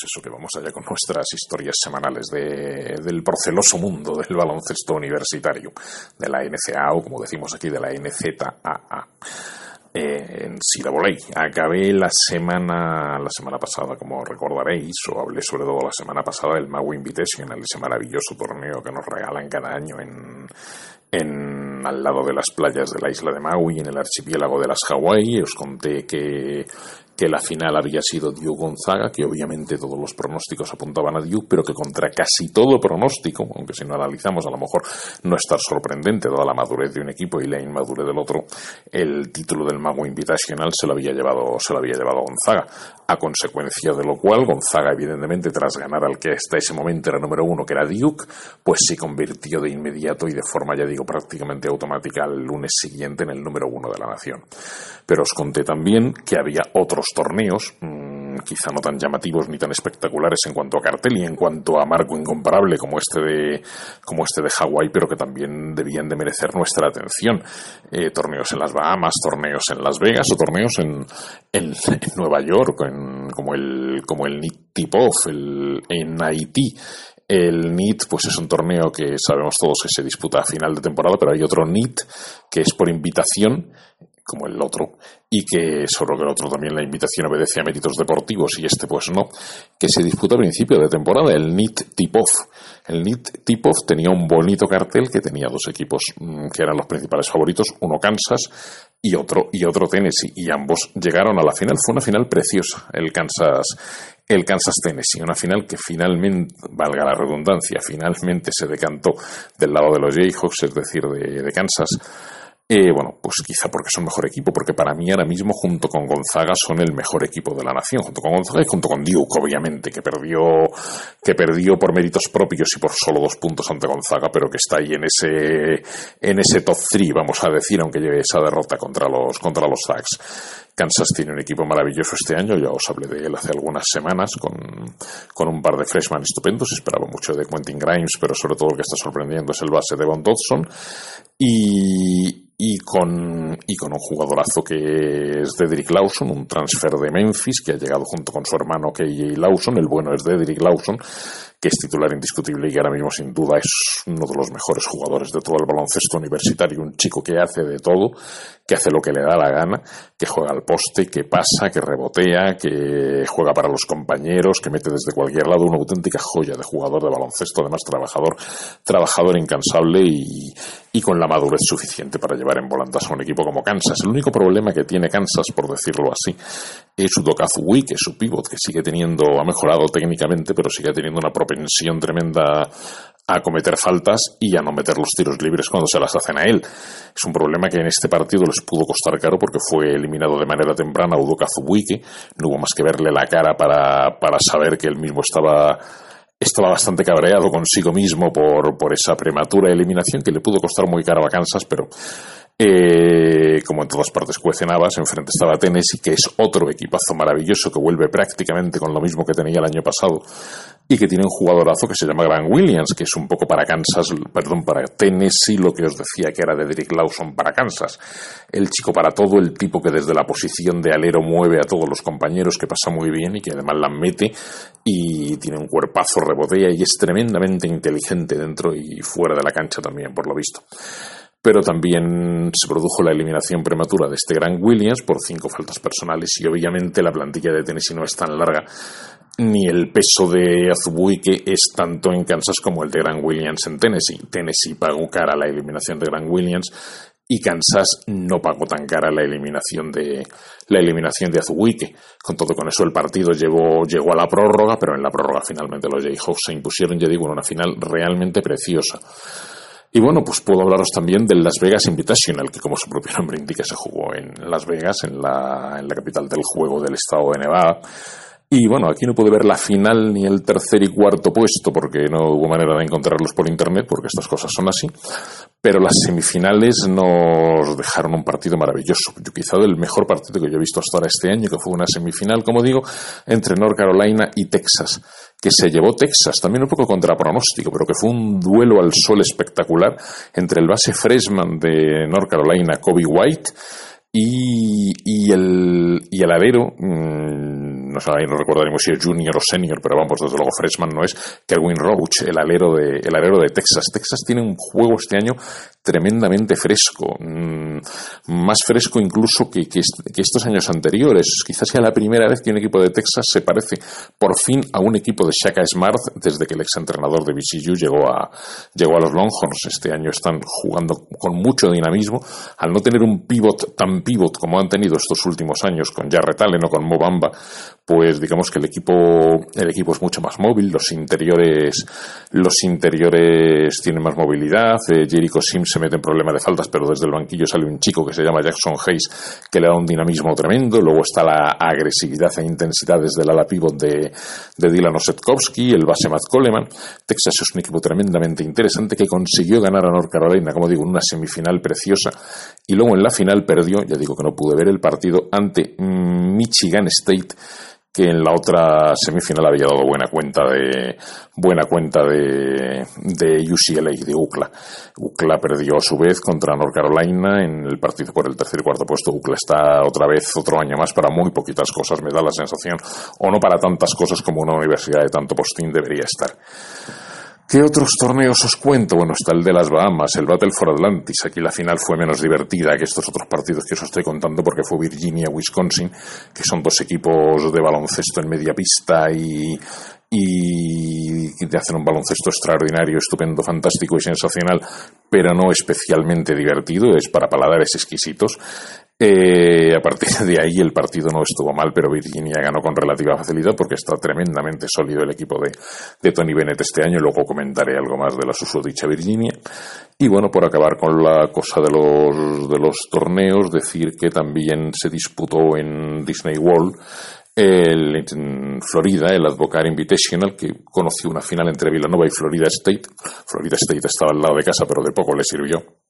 Pues eso, que vamos allá con nuestras historias semanales de, del proceloso mundo del baloncesto universitario, de la NCAA o como decimos aquí, de la NZAA. Eh, en Siraboley. Acabé la semana, la semana pasada, como recordaréis, o hablé sobre todo la semana pasada del Maui Invitational, ese maravilloso torneo que nos regalan cada año al lado de las playas de la isla de Maui, en el archipiélago de las Hawái. Os conté que que la final había sido Duke Gonzaga, que obviamente todos los pronósticos apuntaban a Duke, pero que contra casi todo pronóstico, aunque si no analizamos a lo mejor no está sorprendente dada la madurez de un equipo y la inmadurez del otro, el título del Mago Invitational se lo había llevado, se lo había llevado Gonzaga. A consecuencia de lo cual, Gonzaga, evidentemente, tras ganar al que hasta ese momento era número uno, que era Duke, pues se convirtió de inmediato y de forma, ya digo, prácticamente automática el lunes siguiente en el número uno de la nación. Pero os conté también que había otros torneos, mmm, quizá no tan llamativos ni tan espectaculares en cuanto a cartel y en cuanto a marco incomparable como este de, como este de Hawái, pero que también debían de merecer nuestra atención. Eh, torneos en las Bahamas, torneos en Las Vegas o torneos en, en, Nueva York, en, como el, como el Tip-Off, en Haití. El NIT, pues es un torneo que sabemos todos que se disputa a final de temporada, pero hay otro NIT que es por invitación como el otro, y que solo que el otro también la invitación obedece a méritos deportivos y este pues no, que se disputa a principio de temporada, el NIT Tip-Off. El NIT Tip-Off tenía un bonito cartel que tenía dos equipos mmm, que eran los principales favoritos, uno Kansas y otro, y otro Tennessee, y ambos llegaron a la final. Fue una final preciosa, el Kansas, el Kansas Tennessee, una final que finalmente, valga la redundancia, finalmente se decantó del lado de los Jayhawks, es decir, de, de Kansas eh, bueno, pues quizá porque son mejor equipo, porque para mí ahora mismo, junto con Gonzaga, son el mejor equipo de la nación, junto con Gonzaga y junto con Duke, obviamente, que perdió, que perdió por méritos propios y por solo dos puntos ante Gonzaga, pero que está ahí en ese, en ese top 3, vamos a decir, aunque lleve esa derrota contra los, contra los Zags. Kansas tiene un equipo maravilloso este año, ya os hablé de él hace algunas semanas, con, con un par de freshman estupendos, esperaba mucho de Quentin Grimes, pero sobre todo el que está sorprendiendo es el base de Von Dodson, y, y con, y con un jugadorazo que es Dedrick Lawson, un transfer de Memphis que ha llegado junto con su hermano KJ Lawson, el bueno es Dedrick Lawson, que es titular indiscutible y que ahora mismo sin duda es uno de los mejores jugadores de todo el baloncesto universitario, un chico que hace de todo, que hace lo que le da la gana, que juega al poste, que pasa, que rebotea, que juega para los compañeros, que mete desde cualquier lado una auténtica joya de jugador de baloncesto, además trabajador, trabajador incansable y, y con la madurez suficiente para llevar en volandas a un equipo como Kansas. El único problema que tiene Kansas, por decirlo así, es Udokazu que es su pivot, que sigue teniendo, ha mejorado técnicamente, pero sigue teniendo una propensión tremenda a cometer faltas y a no meter los tiros libres cuando se las hacen a él. Es un problema que en este partido les pudo costar caro porque fue eliminado de manera temprana Udokazu No hubo más que verle la cara para, para saber que él mismo estaba estaba bastante cabreado consigo mismo por, por esa prematura eliminación que le pudo costar muy caro a Kansas, pero eh, como en todas partes cuecen habas, enfrente estaba Tennessee, que es otro equipazo maravilloso que vuelve prácticamente con lo mismo que tenía el año pasado y que tiene un jugadorazo que se llama Grant Williams, que es un poco para Kansas, perdón, para Tennessee, lo que os decía que era de Derek Lawson para Kansas. El chico para todo, el tipo que desde la posición de alero mueve a todos los compañeros, que pasa muy bien y que además la mete y tiene un cuerpazo, rebotea y es tremendamente inteligente dentro y fuera de la cancha también, por lo visto pero también se produjo la eliminación prematura de este Grant Williams por cinco faltas personales y obviamente la plantilla de Tennessee no es tan larga ni el peso de Azubuike es tanto en Kansas como el de Grant Williams en Tennessee. Tennessee pagó cara la eliminación de Grant Williams y Kansas no pagó tan cara la eliminación de la eliminación de Azubuike. Con todo con eso el partido llegó a la prórroga, pero en la prórroga finalmente los Jayhawks se impusieron, ya digo, en una final realmente preciosa. Y bueno, pues puedo hablaros también del Las Vegas Invitational, que como su propio nombre indica se jugó en Las Vegas, en la, capital del juego del estado de Nevada. Y bueno, aquí no pude ver la final ni el tercer y cuarto puesto porque no hubo manera de encontrarlos por internet, porque estas cosas son así. Pero las semifinales nos dejaron un partido maravilloso. Yo quizá el mejor partido que yo he visto hasta ahora este año, que fue una semifinal, como digo, entre North Carolina y Texas, que se llevó Texas, también un poco contra pronóstico, pero que fue un duelo al sol espectacular entre el base freshman de North Carolina, Kobe White, y, y, el, y el alero, mmm, no, sé, no recordaremos si es junior o senior, pero vamos, desde luego freshman no es, Kerwin Roach, el alero de, el alero de Texas. Texas tiene un juego este año tremendamente fresco, mm, más fresco incluso que, que, estos años anteriores. Quizás sea la primera vez que un equipo de Texas se parece por fin a un equipo de Shaka Smart desde que el exentrenador de BCU llegó a, llegó a los Longhorns. Este año están jugando con mucho dinamismo. Al no tener un pivot tan pivot como han tenido estos últimos años con Jarrett Allen o con Mobamba, pues digamos que el equipo, el equipo es mucho más móvil, los interiores, los interiores tienen más movilidad, eh, Jericho Sims se mete en problemas de faltas, pero desde el banquillo sale un chico que se llama Jackson Hayes que le da un dinamismo tremendo, luego está la agresividad e intensidad desde el ala pivot de, Dylan Osetkowski, el base Matt Coleman, Texas es un equipo tremendamente interesante que consiguió ganar a North Carolina, como digo, en una semifinal preciosa, y luego en la final perdió, ya digo que no pude ver el partido, ante Michigan State, que en la otra semifinal había dado buena cuenta de buena cuenta de, de UCLA de UCLA. UCLA perdió a su vez contra North Carolina en el partido por el tercer y cuarto puesto. UCLA está otra vez otro año más para muy poquitas cosas, me da la sensación, o no para tantas cosas como una universidad de tanto postín debería estar. ¿Qué otros torneos os cuento? Bueno, está el de las Bahamas, el Battle for Atlantis. Aquí la final fue menos divertida que estos otros partidos que os estoy contando porque fue Virginia-Wisconsin, que son dos equipos de baloncesto en media pista y, y te hacen un baloncesto extraordinario, estupendo, fantástico y sensacional, pero no especialmente divertido, es para paladares exquisitos. Eh, a partir de ahí el partido no estuvo mal, pero Virginia ganó con relativa facilidad porque está tremendamente sólido el equipo de, Tony Bennett este año. Luego comentaré algo más de la susodicha Virginia. Y bueno, por acabar con la cosa de los, de los torneos, decir que también se disputó en Disney World el, en Florida, el Advocar Invitational, que conoció una final entre Villanova y Florida State. Florida State estaba al lado de casa, pero de poco le sirvió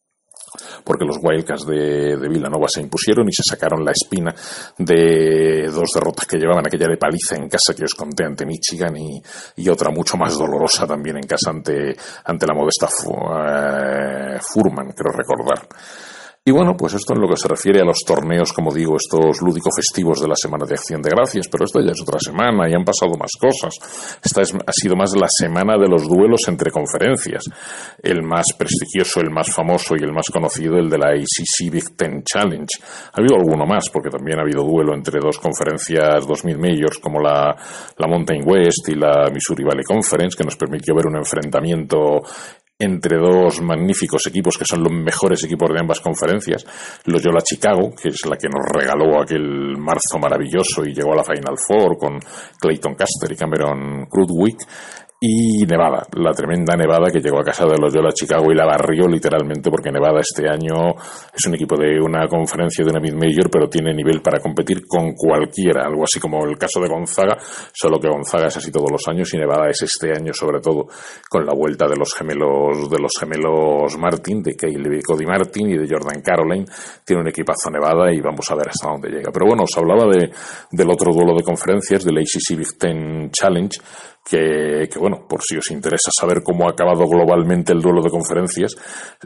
porque los Wildcats de, de Villanova se impusieron y se sacaron la espina de dos derrotas que llevaban, aquella de paliza en casa que os conté ante Michigan y, otra mucho más dolorosa también en casa ante, ante la modesta eh, Furman, creo recordar. Y bueno, pues esto en lo que se refiere a los torneos, como digo, estos lúdico-festivos de la Semana de Acción de Gracias, pero esto ya es otra semana y han pasado más cosas. Esta es, ha sido más la semana de los duelos entre conferencias. El más prestigioso, el más famoso y el más conocido, el de la ACC Big Ten Challenge. Ha habido alguno más, porque también ha habido duelo entre dos conferencias 2000 majors, como la, la Mountain West y la Missouri Valley Conference, que nos permitió ver un enfrentamiento entre dos magníficos equipos que son los mejores equipos de ambas conferencias, los Yola Chicago, que es la que nos regaló aquel marzo maravilloso y llegó a la Final Four con Clayton Caster y Cameron Crudwick, y Nevada, la tremenda Nevada que llegó a casa de los Yola Chicago y la barrió literalmente porque Nevada este año es un equipo de una conferencia de una mid-major pero tiene nivel para competir con cualquiera, algo así como el caso de Gonzaga, solo que Gonzaga es así todos los años y Nevada es este año sobre todo con la vuelta de los gemelos de los gemelos Martin, de Caleb Cody Martin y de Jordan Caroline, tiene un equipazo Nevada y vamos a ver hasta dónde llega. Pero bueno, os hablaba de, del otro duelo de conferencias, del ACC Big Ten Challenge, que, bueno, por si os interesa saber cómo ha acabado globalmente el duelo de conferencias,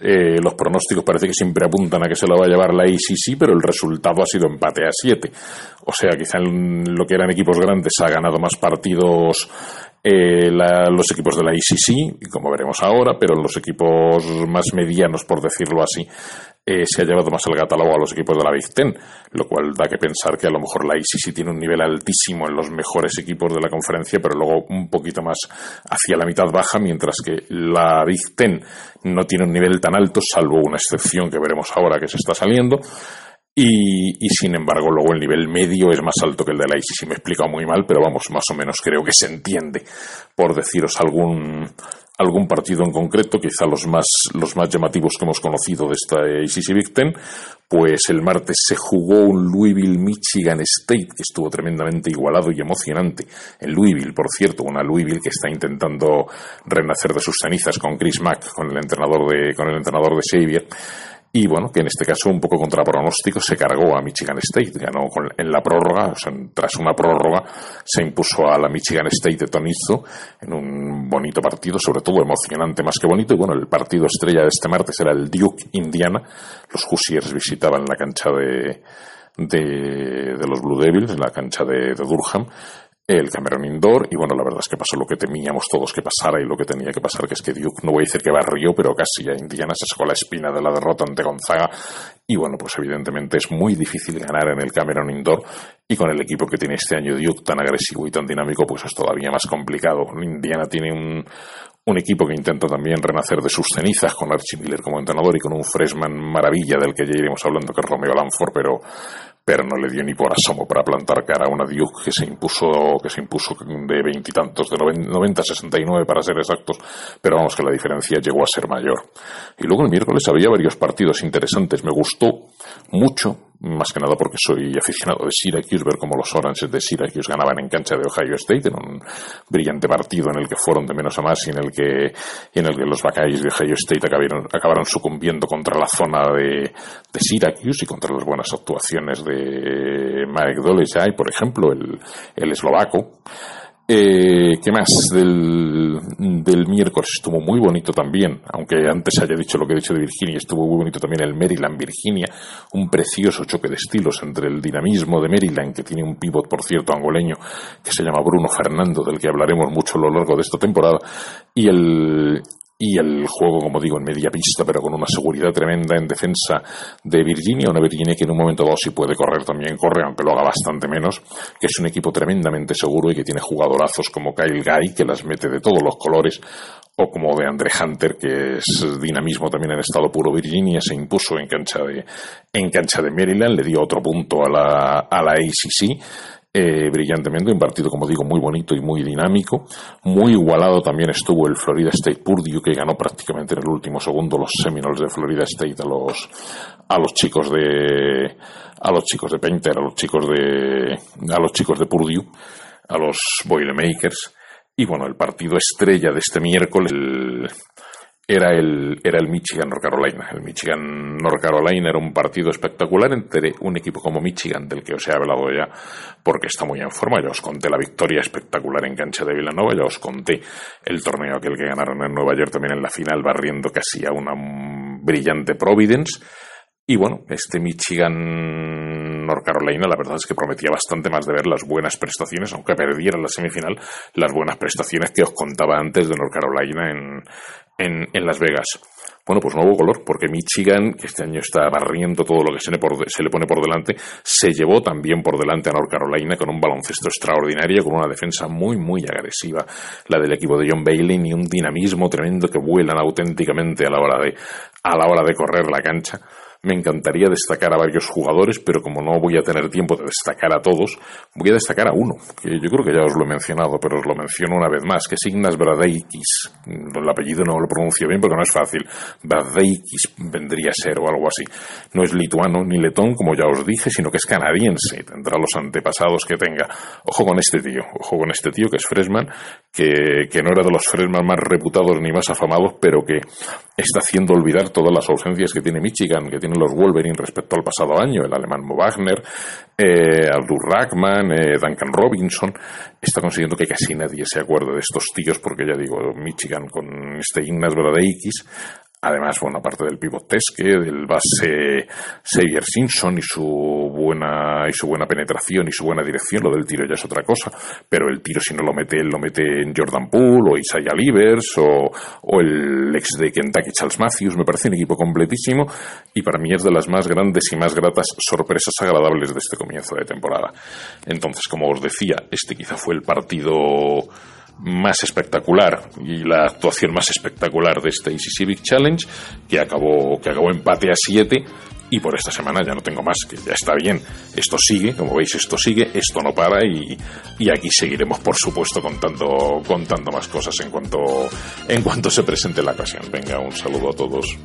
eh, los pronósticos parece que siempre apuntan a que se lo va a llevar la ACC, pero el resultado ha sido empate a 7. O sea, quizá en lo que eran equipos grandes ha ganado más partidos eh, los equipos de la ICC, como veremos ahora, pero los equipos más medianos, por decirlo así, eh, se ha llevado más el catálogo a los equipos de la Big Ten, lo cual da que pensar que a lo mejor la ICC tiene un nivel altísimo en los mejores equipos de la conferencia, pero luego un poquito más hacia la mitad baja, mientras que la Big Ten no tiene un nivel tan alto, salvo una excepción que veremos ahora que se está saliendo. Y, sin embargo, luego el nivel medio es más alto que el de la ICC. Me he explicado muy mal, pero vamos, más o menos creo que se entiende, por deciros algún, algún partido en concreto, quizá los más, los más llamativos que hemos conocido de esta ACC Big Ten, pues el martes se jugó un Louisville Michigan State que estuvo tremendamente igualado y emocionante. En Louisville, por cierto, una Louisville que está intentando renacer de sus cenizas con Chris Mack, con el entrenador de, con el entrenador de Xavier y bueno, que en este caso, un poco contra pronóstico, se cargó a Michigan State. Ganó en la prórroga, o sea, tras una prórroga, se impuso a la Michigan State de Tonizo en un bonito partido, sobre todo emocionante más que bonito. Y bueno, el partido estrella de este martes era el Duke Indiana. Los Hoosiers visitaban la cancha de, de, de los Blue Devils, en la cancha de, de Durham, el Cameron Indoor y bueno, la verdad es que pasó lo que temíamos todos que pasara y lo que tenía que pasar, que es que Duke, no voy a decir que barrió, pero casi a Indiana se sacó la espina de la derrota ante Gonzaga y bueno, pues evidentemente es muy difícil ganar en el Cameron Indoor y con el equipo que tiene este año Duke tan agresivo y tan dinámico, pues es todavía más complicado. Indiana tiene un, un equipo que intenta también renacer de sus cenizas con Archie Miller como entrenador y con un freshman maravilla del que ya iremos hablando que es Romeo Lanford, pero pero no le dio ni por asomo para plantar cara a una Duke que se impuso, que se impuso de veintitantos, de 90 a 69 para ser exactos, pero vamos que la diferencia llegó a ser mayor. Y luego el miércoles había varios partidos interesantes, me gustó mucho más que nada porque soy aficionado de Syracuse, ver cómo los Oranges de Syracuse ganaban en cancha de Ohio State, en un brillante partido en el que fueron de menos a más y en el que, en el que los Buckeyes de Ohio State acabaron, acabaron sucumbiendo contra la zona de, de Syracuse y contra las buenas actuaciones de Mike Dolezaj, por ejemplo, el, el eslovaco. Eh, ¿Qué más? Del, del miércoles estuvo muy bonito también, aunque antes haya dicho lo que he dicho de Virginia, estuvo muy bonito también el Maryland-Virginia, un precioso choque de estilos entre el dinamismo de Maryland, que tiene un pivot, por cierto, angoleño, que se llama Bruno Fernando, del que hablaremos mucho a lo largo de esta temporada, y el, y el juego, como digo, en media pista, pero con una seguridad tremenda en defensa de Virginia, una Virginia que en un momento dado si puede correr también corre, aunque lo haga bastante menos, que es un equipo tremendamente seguro y que tiene jugadorazos como Kyle Guy, que las mete de todos los colores, o como de Andre Hunter, que es dinamismo también en estado puro. Virginia se impuso en cancha de, en cancha de Maryland, le dio otro punto a la, a la ACC eh, brillantemente, un partido, como digo, muy bonito y muy dinámico. Muy igualado también estuvo el Florida State Purdue, que ganó prácticamente en el último segundo los Seminoles de Florida State a los, a los chicos de, a los chicos de Painter, a los chicos de, a los chicos de Purdue, a los Boilermakers. Y bueno, el partido estrella de este miércoles, el, era el, era el Michigan North Carolina. El Michigan North Carolina era un partido espectacular entre un equipo como Michigan, del que os he hablado ya, porque está muy en forma. Ya os conté la victoria espectacular en cancha de Villanova, ya os conté el torneo aquel que ganaron en Nueva York también en la final, barriendo casi a una brillante Providence. Y bueno, este Michigan North Carolina, la verdad es que prometía bastante más de ver las buenas prestaciones, aunque perdiera la semifinal, las buenas prestaciones que os contaba antes de North Carolina en, en, en Las Vegas. Bueno, pues hubo color, porque Michigan, que este año está barriendo todo lo que se le, por, se le pone por delante, se llevó también por delante a North Carolina con un baloncesto extraordinario, con una defensa muy, muy agresiva, la del equipo de John Bailey, y un dinamismo tremendo que vuelan auténticamente a la hora de, a la hora de correr la cancha. Me encantaría destacar a varios jugadores, pero como no voy a tener tiempo de destacar a todos, voy a destacar a uno, que yo creo que ya os lo he mencionado, pero os lo menciono una vez más, que es Ignas Bradeikis. El apellido no lo pronuncio bien porque no es fácil. Bradeikis vendría a ser o algo así. No es lituano ni letón, como ya os dije, sino que es canadiense. Tendrá los antepasados que tenga. Ojo con este tío, ojo con este tío que es freshman, que, que no era de los freshman más reputados ni más afamados, pero que está haciendo olvidar todas las ausencias que tiene Michigan, que tiene los Wolverine respecto al pasado año, el alemán Mo Wagner, eh, Ardur Rackman, eh, Duncan Robinson, está consiguiendo que casi nadie se acuerde de estos tíos, porque ya digo, Michigan con este Ignaz X Además, bueno, aparte del pivot Teske, del base Xavier Simpson y su buena y su buena penetración y su buena dirección, lo del tiro ya es otra cosa, pero el tiro si no lo mete él, lo mete en Jordan Poole o Isaiah Livers o, o el ex de Kentucky Charles Matthews, me parece un equipo completísimo y para mí es de las más grandes y más gratas sorpresas agradables de este comienzo de temporada. Entonces, como os decía, este quizá fue el partido más espectacular y la actuación más espectacular de este Easy Civic Challenge, que acabó, que acabó empate a 7 y por esta semana ya no tengo más, que ya está bien. Esto sigue, como veis, esto sigue, esto no para y, y aquí seguiremos, por supuesto, contando, contando más cosas en cuanto, en cuanto se presente la ocasión. Venga, un saludo a todos.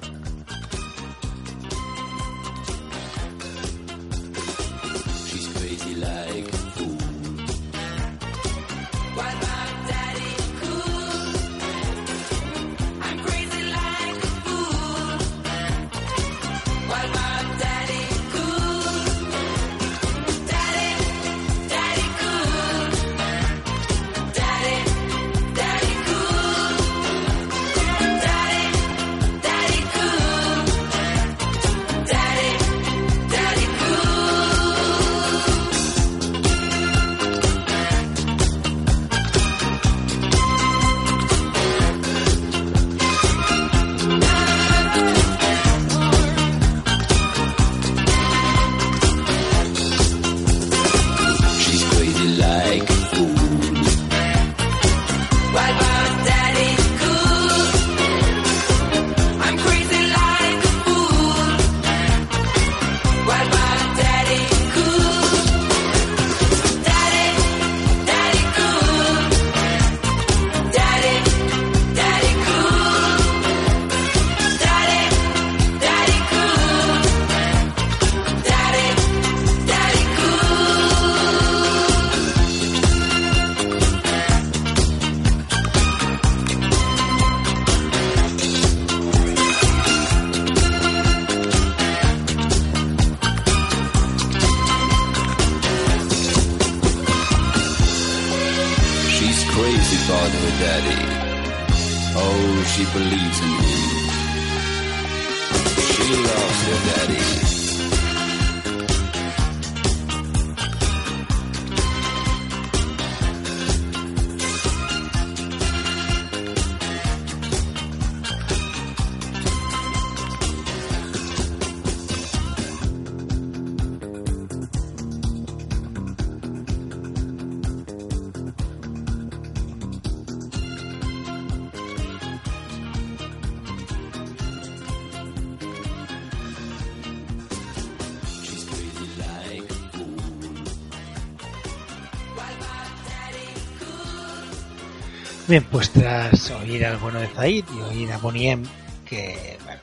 Bien, pues tras oír al bueno de Zaid y oír a Boniem, que bueno,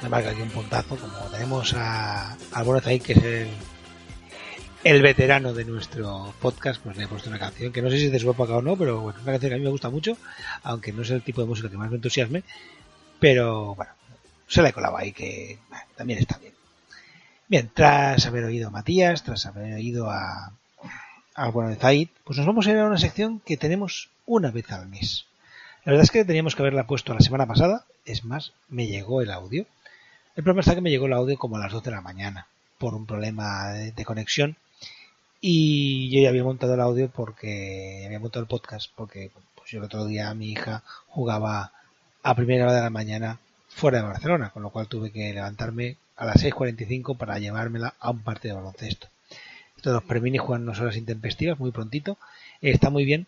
me marca aquí un puntazo, como tenemos a, al bueno de Zaid, que es el, veterano de nuestro podcast, pues le he puesto una canción que no sé si es de su época o no, pero bueno, una canción que a mí me gusta mucho, aunque no es el tipo de música que más me entusiasme, pero bueno, se la he colado ahí, que también está bien. Bien, tras haber oído a Matías, tras haber oído a, al bueno de Zaid, pues nos vamos a ir a una sección que tenemos una vez al mes. La verdad es que teníamos que haberla puesto la semana pasada, es más, me llegó el audio. El problema está que me llegó el audio como a las 12 de la mañana, por un problema de, conexión. Y yo ya había montado el audio porque había montado el podcast, porque pues yo el otro día mi hija jugaba a primera hora de la mañana fuera de Barcelona, con lo cual tuve que levantarme a las 6.45 para llevármela a un partido de baloncesto. Esto de los premini juegan unas horas intempestivas muy prontito, está muy bien,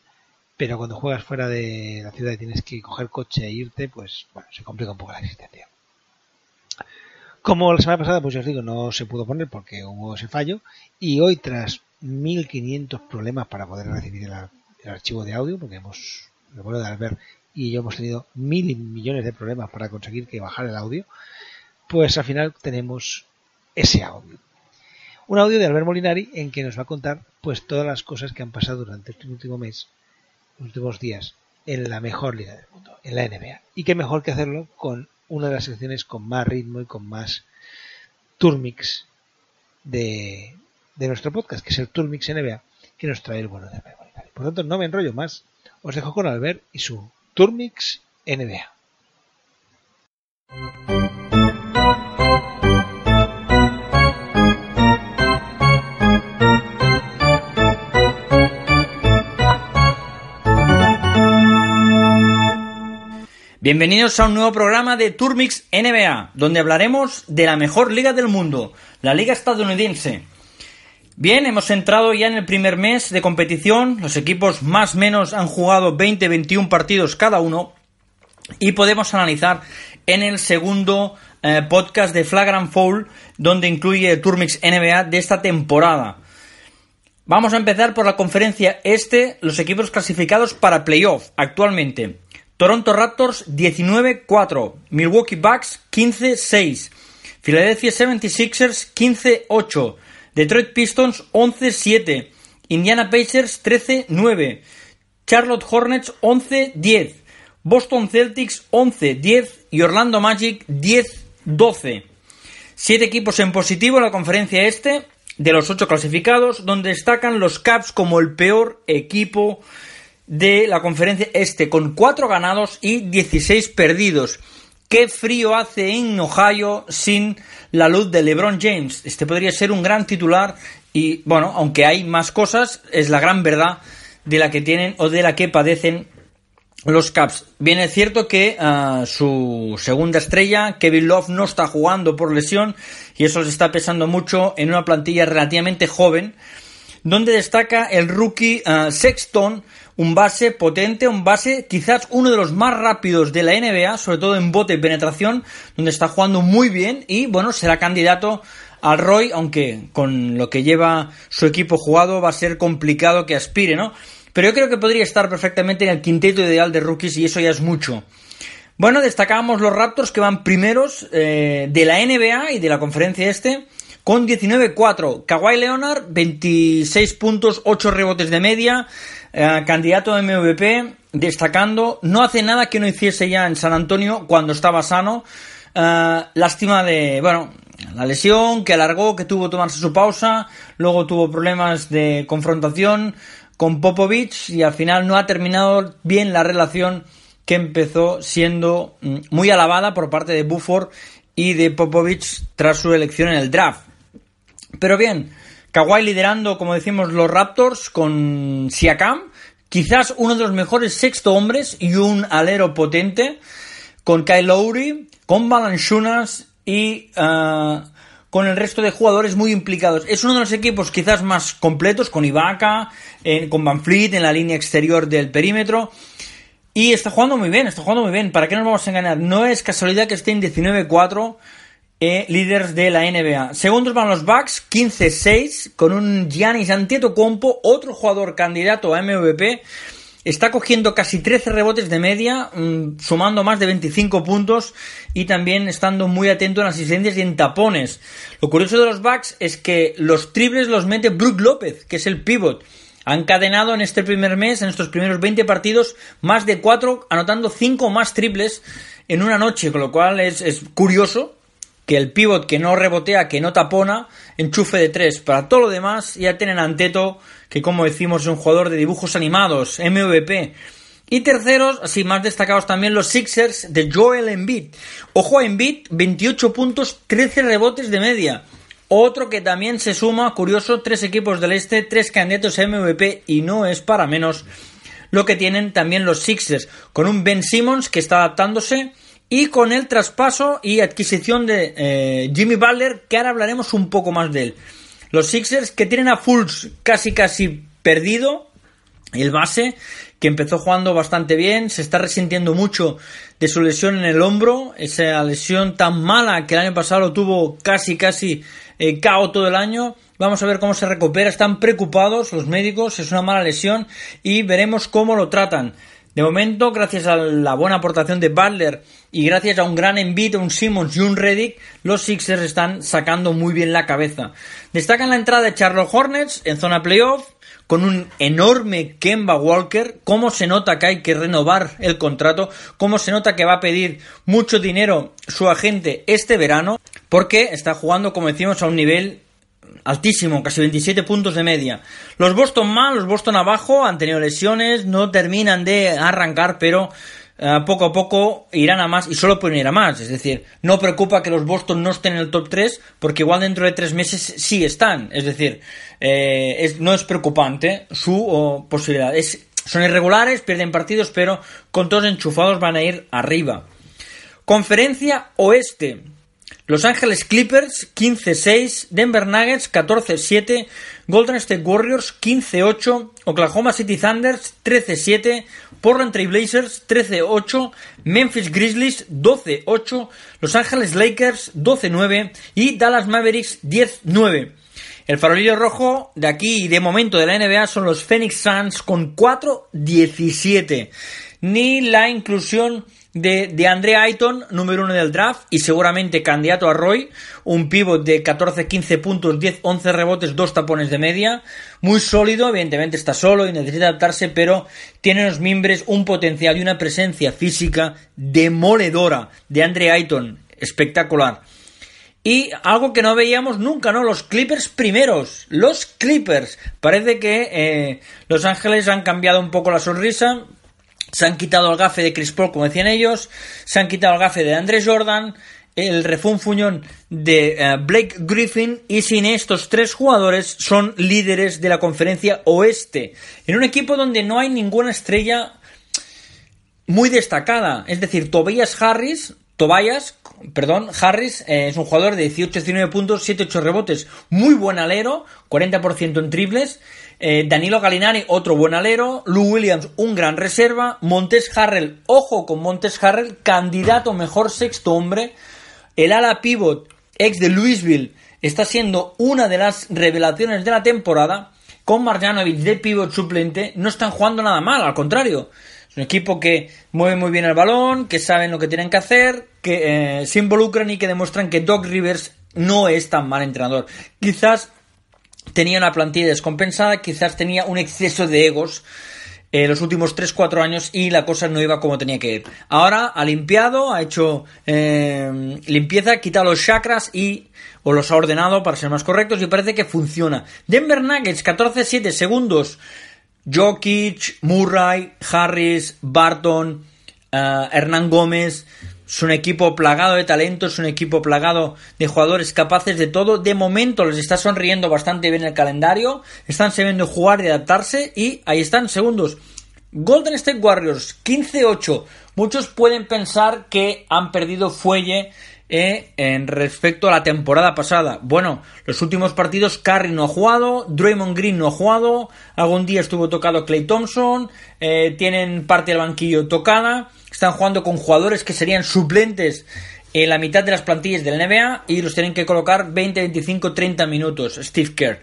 pero cuando juegas fuera de la ciudad y tienes que coger coche e irte, pues bueno, se complica un poco la existencia. Como la semana pasada, pues ya os digo, no se pudo poner porque hubo ese fallo, y hoy tras 1500 problemas para poder recibir el, ar- el archivo de audio, porque hemos, el bueno de Albert y yo hemos tenido mil millones de problemas para conseguir que bajar el audio, pues al final tenemos ese audio. Un audio de Albert Molinari en que nos va a contar pues todas las cosas que han pasado durante este último mes, últimos días, en la mejor liga del mundo, en la NBA. Y qué mejor que hacerlo con una de las secciones con más ritmo y con más turmix de, de nuestro podcast, que es el Turmix NBA, que nos trae el bueno de Molinari. Por lo tanto, no me enrollo más, os dejo con Albert y su Turmix NBA. Bienvenidos a un nuevo programa de Turmix NBA, donde hablaremos de la mejor liga del mundo, la liga estadounidense. Bien, hemos entrado ya en el primer mes de competición, los equipos más o menos han jugado 20-21 partidos cada uno y podemos analizar en el segundo eh, podcast de Flagrant Foul, donde incluye Turmix NBA de esta temporada. Vamos a empezar por la conferencia este, los equipos clasificados para playoff actualmente. Toronto Raptors 19-4, Milwaukee Bucks 15-6, Philadelphia 76ers 15-8, Detroit Pistons 11-7, Indiana Pacers 13-9, Charlotte Hornets 11-10, Boston Celtics 11-10 y Orlando Magic 10-12. Siete equipos en positivo en la conferencia este, de los ocho clasificados, donde destacan los Caps como el peor equipo de la conferencia este, con 4 ganados y 16 perdidos. Qué frío hace en Ohio sin la luz de LeBron James. Este podría ser un gran titular y, bueno, aunque hay más cosas, es la gran verdad de la que tienen o de la que padecen los Caps. Bien es cierto que uh, su segunda estrella, Kevin Love, no está jugando por lesión y eso les está pesando mucho en una plantilla relativamente joven, donde destaca el rookie uh, Sexton, un base potente, un base quizás uno de los más rápidos de la NBA, sobre todo en bote y penetración, donde está jugando muy bien y bueno, será candidato al Roy, aunque con lo que lleva su equipo jugado va a ser complicado que aspire, ¿no? Pero yo creo que podría estar perfectamente en el quinteto ideal de rookies y eso ya es mucho. Bueno, destacábamos los Raptors que van primeros eh, de la NBA y de la conferencia este con 19-4. Kawhi Leonard, 26 puntos, 8 rebotes de media, eh, candidato a MVP, destacando. No hace nada que no hiciese ya en San Antonio cuando estaba sano. Eh, lástima de, bueno, la lesión que alargó, que tuvo que tomarse su pausa, luego tuvo problemas de confrontación con Popovich y al final no ha terminado bien la relación que empezó siendo mm, muy alabada por parte de Buford y de Popovich tras su elección en el draft. Pero bien, Kawhi liderando, como decimos, los Raptors con Siakam, quizás uno de los mejores sexto hombres y un alero potente, con Kyle Lowry, con Valanciunas y uh, con el resto de jugadores muy implicados. Es uno de los equipos quizás más completos, con Ibaka, con Van Fleet en la línea exterior del perímetro. Y está jugando muy bien, está jugando muy bien. ¿Para qué nos vamos a engañar? No es casualidad que esté en 19-4 eh, líderes de la NBA. Segundos van los Bucks, 15-6, con un Giannis Antetokounmpo, otro jugador candidato a MVP. Está cogiendo casi 13 rebotes de media, mm, sumando más de 25 puntos y también estando muy atento en asistencias y en tapones. Lo curioso de los Bucks es que los triples los mete Brook López, que es el pivot. Ha encadenado en este primer mes, en estos primeros 20 partidos, más de 4, anotando 5 más triples en una noche, con lo cual es, es curioso que el pivot que no rebotea, que no tapona, enchufe de 3. Para todo lo demás, ya tienen Anteto, que como decimos es un jugador de dibujos animados, MVP. Y terceros, así más destacados también los Sixers de Joel Embiid. Ojo a Embiid, 28 puntos, 13 rebotes de media. Otro que también se suma, curioso, tres equipos del este, tres candidatos a MVP y no es para menos lo que tienen también los Sixers, con un Ben Simmons que está adaptándose y con el traspaso y adquisición de eh, Jimmy Butler, que ahora hablaremos un poco más de él. Los Sixers que tienen a Fultz casi casi perdido, el base, que empezó jugando bastante bien, se está resintiendo mucho de su lesión en el hombro, esa lesión tan mala que el año pasado lo tuvo casi casi eh, cao todo el año. Vamos a ver cómo se recupera. Están preocupados los médicos, es una mala lesión y veremos cómo lo tratan. De momento, gracias a la buena aportación de Butler y gracias a un gran envite, un Simmons y un Reddick, los Sixers están sacando muy bien la cabeza. Destacan la entrada de Charlotte Hornets en zona playoff, con un enorme Kemba Walker, cómo se nota que hay que renovar el contrato, cómo se nota que va a pedir mucho dinero su agente este verano, porque está jugando, como decimos, a un nivel altísimo, casi 27 puntos de media. Los Boston mal, los Boston abajo, han tenido lesiones, no terminan de arrancar, pero eh, poco a poco irán a más y solo pueden ir a más. Es decir, no preocupa que los Boston no estén en el top 3 porque igual dentro de tres meses sí están. Es decir, eh, no es preocupante su posibilidad. son irregulares, pierden partidos, pero con todos enchufados van a ir arriba. Conferencia Oeste. Los Ángeles Clippers 15-6, Denver Nuggets 14-7, Golden State Warriors 15-8, Oklahoma City Thunders 13-7, Portland Trail Blazers 13-8, Memphis Grizzlies 12-8, Los Ángeles Lakers 12-9 y Dallas Mavericks 10-9. El farolillo rojo de aquí y de momento de la NBA son los Phoenix Suns con 4-17. Ni la inclusión de, de Andre Ayton, número uno del draft y seguramente candidato a Roy, un pivot de 14-15 puntos, 10-11 rebotes, dos tapones de media, muy sólido, evidentemente está solo y necesita adaptarse, pero tiene en los mimbres un potencial y una presencia física demoledora de Andre Ayton, espectacular. Y algo que no veíamos nunca, ¿no? Los Clippers primeros. Los Clippers. Parece que eh, Los Ángeles han cambiado un poco la sonrisa se han quitado el gafe de Chris Paul, como decían ellos, se han quitado el gafe de Andrés Jordan, el refunfuñón de eh, Blake Griffin y sin estos tres jugadores son líderes de la conferencia oeste. En un equipo donde no hay ninguna estrella muy destacada. Es decir, Tobias Harris, Tobias, perdón, Harris eh, es un jugador de 18-19 puntos, 7-8 rebotes, muy buen alero, 40% en triples. Eh, Danilo Galinari, otro buen alero. Lou Williams, un gran reserva. Montes Harrell, ojo con Montes Harrell, candidato mejor sexto hombre. El ala pivot, ex de Louisville, está siendo una de las revelaciones de la temporada. Con Marjanovic de pivot suplente, no están jugando nada mal, al contrario. Es un equipo que mueve muy bien el balón, que saben lo que tienen que hacer, que eh, se involucran y que demuestran que Doc Rivers no es tan mal entrenador. Quizás tenía una plantilla descompensada, quizás tenía un exceso de egos eh, los últimos 3-4 años y la cosa no iba como tenía que ir. Ahora ha limpiado, ha hecho eh, limpieza, ha quitado los chakras y o los ha ordenado para ser más correctos y parece que funciona. Denver Nuggets 14-7 segundos Jokic, Murray, Harris, Barton, eh, Hernán Gómez. Es un equipo plagado de talentos, es un equipo plagado de jugadores capaces de todo. De momento les está sonriendo bastante bien el calendario. Están sabiendo jugar y adaptarse. Y ahí están, segundos. Golden State Warriors, 15-8. Muchos pueden pensar que han perdido fuelle eh, en respecto a la temporada pasada. Bueno, los últimos partidos Curry no ha jugado, Draymond Green no ha jugado, algún día estuvo tocado Clay Thompson, eh, tienen parte del banquillo tocada, están jugando con jugadores que serían suplentes en la mitad de las plantillas del NBA y los tienen que colocar 20, 25, 30 minutos. Steve Kerr.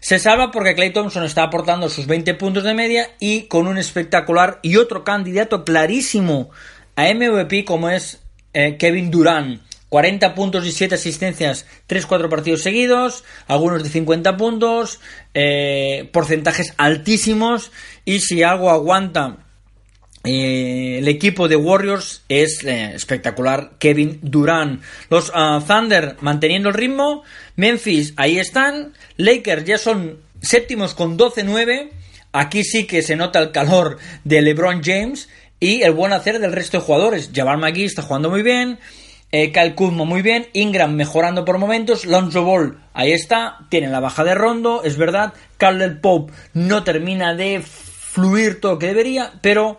Se salva porque Clay Thompson está aportando sus 20 puntos de media y con un espectacular y otro candidato clarísimo a MVP como es eh, Kevin Durant. 40 puntos y 7 asistencias, 3-4 partidos seguidos, algunos de 50 puntos, eh, porcentajes altísimos y si algo aguanta eh, el equipo de Warriors es eh, espectacular. Kevin Durant. Los ah, Thunder manteniendo el ritmo. Memphis ahí están. Lakers ya son séptimos con 12-9. Aquí sí que se nota el calor de LeBron James y el buen hacer del resto de jugadores. Jabal McGee está jugando muy bien. Eh, Kyle muy bien, Ingram mejorando por momentos, Lonzo Ball ahí está, tiene la baja de Rondo, es verdad, Caldwell Pope no termina de fluir todo lo que debería, pero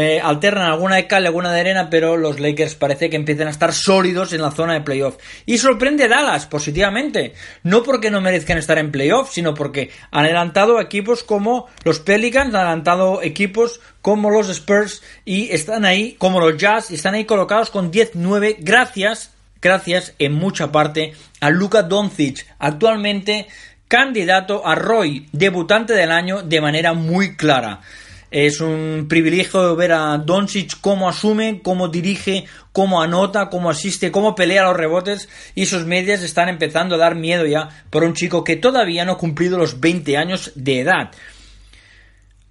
eh, alternan alguna de cal alguna de arena, pero los Lakers parece que empiezan a estar sólidos en la zona de playoff. Y sorprende Dallas positivamente, no porque no merezcan estar en playoff, sino porque han adelantado equipos como los Pelicans, han adelantado equipos como los Spurs y están ahí, como los Jazz, y están ahí colocados con 10-9 gracias, gracias en mucha parte a Luka Doncic, actualmente candidato a Roy, debutante del año de manera muy clara. Es un privilegio ver a Doncic cómo asume, cómo dirige, cómo anota, cómo asiste, cómo pelea los rebotes y sus medias están empezando a dar miedo ya por un chico que todavía no ha cumplido los 20 años de edad.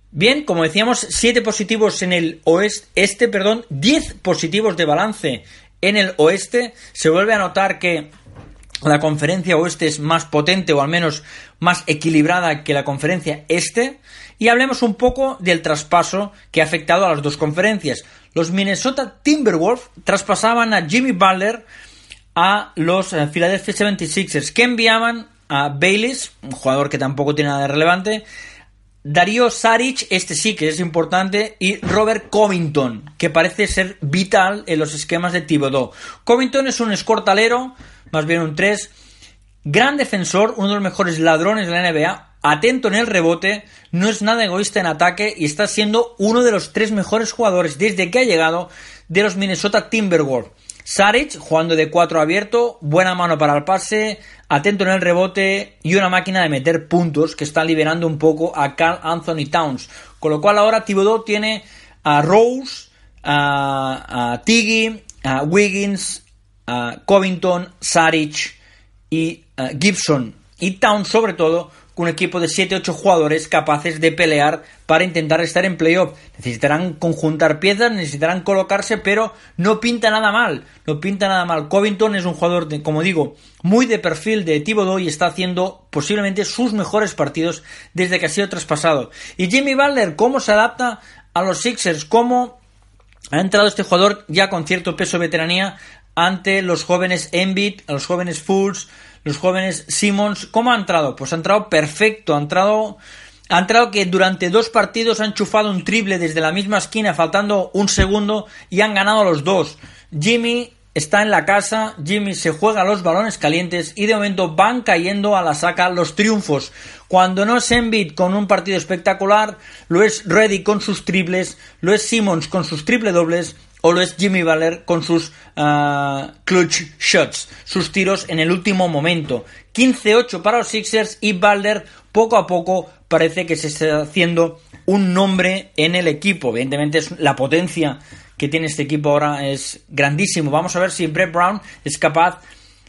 Bien, como decíamos, 7 positivos en el oeste, este, perdón, 10 positivos de balance en el oeste. Se vuelve a notar que la conferencia oeste es más potente o al menos más equilibrada que la conferencia este. Y hablemos un poco del traspaso que ha afectado a las dos conferencias. Los Minnesota Timberwolves traspasaban a Jimmy Butler a los eh, Philadelphia 76ers, que enviaban a Baylis, un jugador que tampoco tiene nada de relevante, Darío Saric, este sí que es importante, y Robert Covington, que parece ser vital en los esquemas de Thibodeau. Covington es un escortalero, más bien un 3, gran defensor, uno de los mejores ladrones de la NBA, atento en el rebote, no es nada egoísta en ataque y está siendo uno de los tres mejores jugadores desde que ha llegado de los Minnesota Timberwolves. Saric jugando de 4 abierto, buena mano para el pase, atento en el rebote y una máquina de meter puntos que está liberando un poco a Carl Anthony Towns. Con lo cual ahora Thibodeau tiene a Rose, a, a Tiggy, a Wiggins, Covington, Saric y Gibson. Y Towns sobre todo un equipo de 7-8 jugadores capaces de pelear para intentar estar en playoff. Necesitarán conjuntar piezas, necesitarán colocarse, pero no pinta nada mal. No pinta nada mal. Covington es un jugador, de, como digo, muy de perfil de Thibodeau y está haciendo posiblemente sus mejores partidos desde que ha sido traspasado. Y Jimmy Butler, ¿cómo se adapta a los Sixers? ¿Cómo ha entrado este jugador ya con cierto peso de veteranía ante los jóvenes a los jóvenes Fools, los jóvenes Simmons. ¿Cómo ha entrado? Pues ha entrado perfecto, ha entrado... Ha entrado que durante dos partidos han chufado un triple desde la misma esquina, faltando un segundo, y han ganado los dos. Jimmy está en la casa, Jimmy se juega los balones calientes y de momento van cayendo a la saca los triunfos. Cuando no es Embiid con un partido espectacular, lo es Reddy con sus triples, lo es Simmons con sus triple dobles o lo es Jimmy Butler con sus ah, clutch shots, sus tiros en el último momento. 15-8 para los Sixers y Butler poco a poco parece que se está haciendo un nombre en el equipo. Evidentemente es la potencia que tiene este equipo ahora es grandísimo. Vamos a ver si Brett Brown es capaz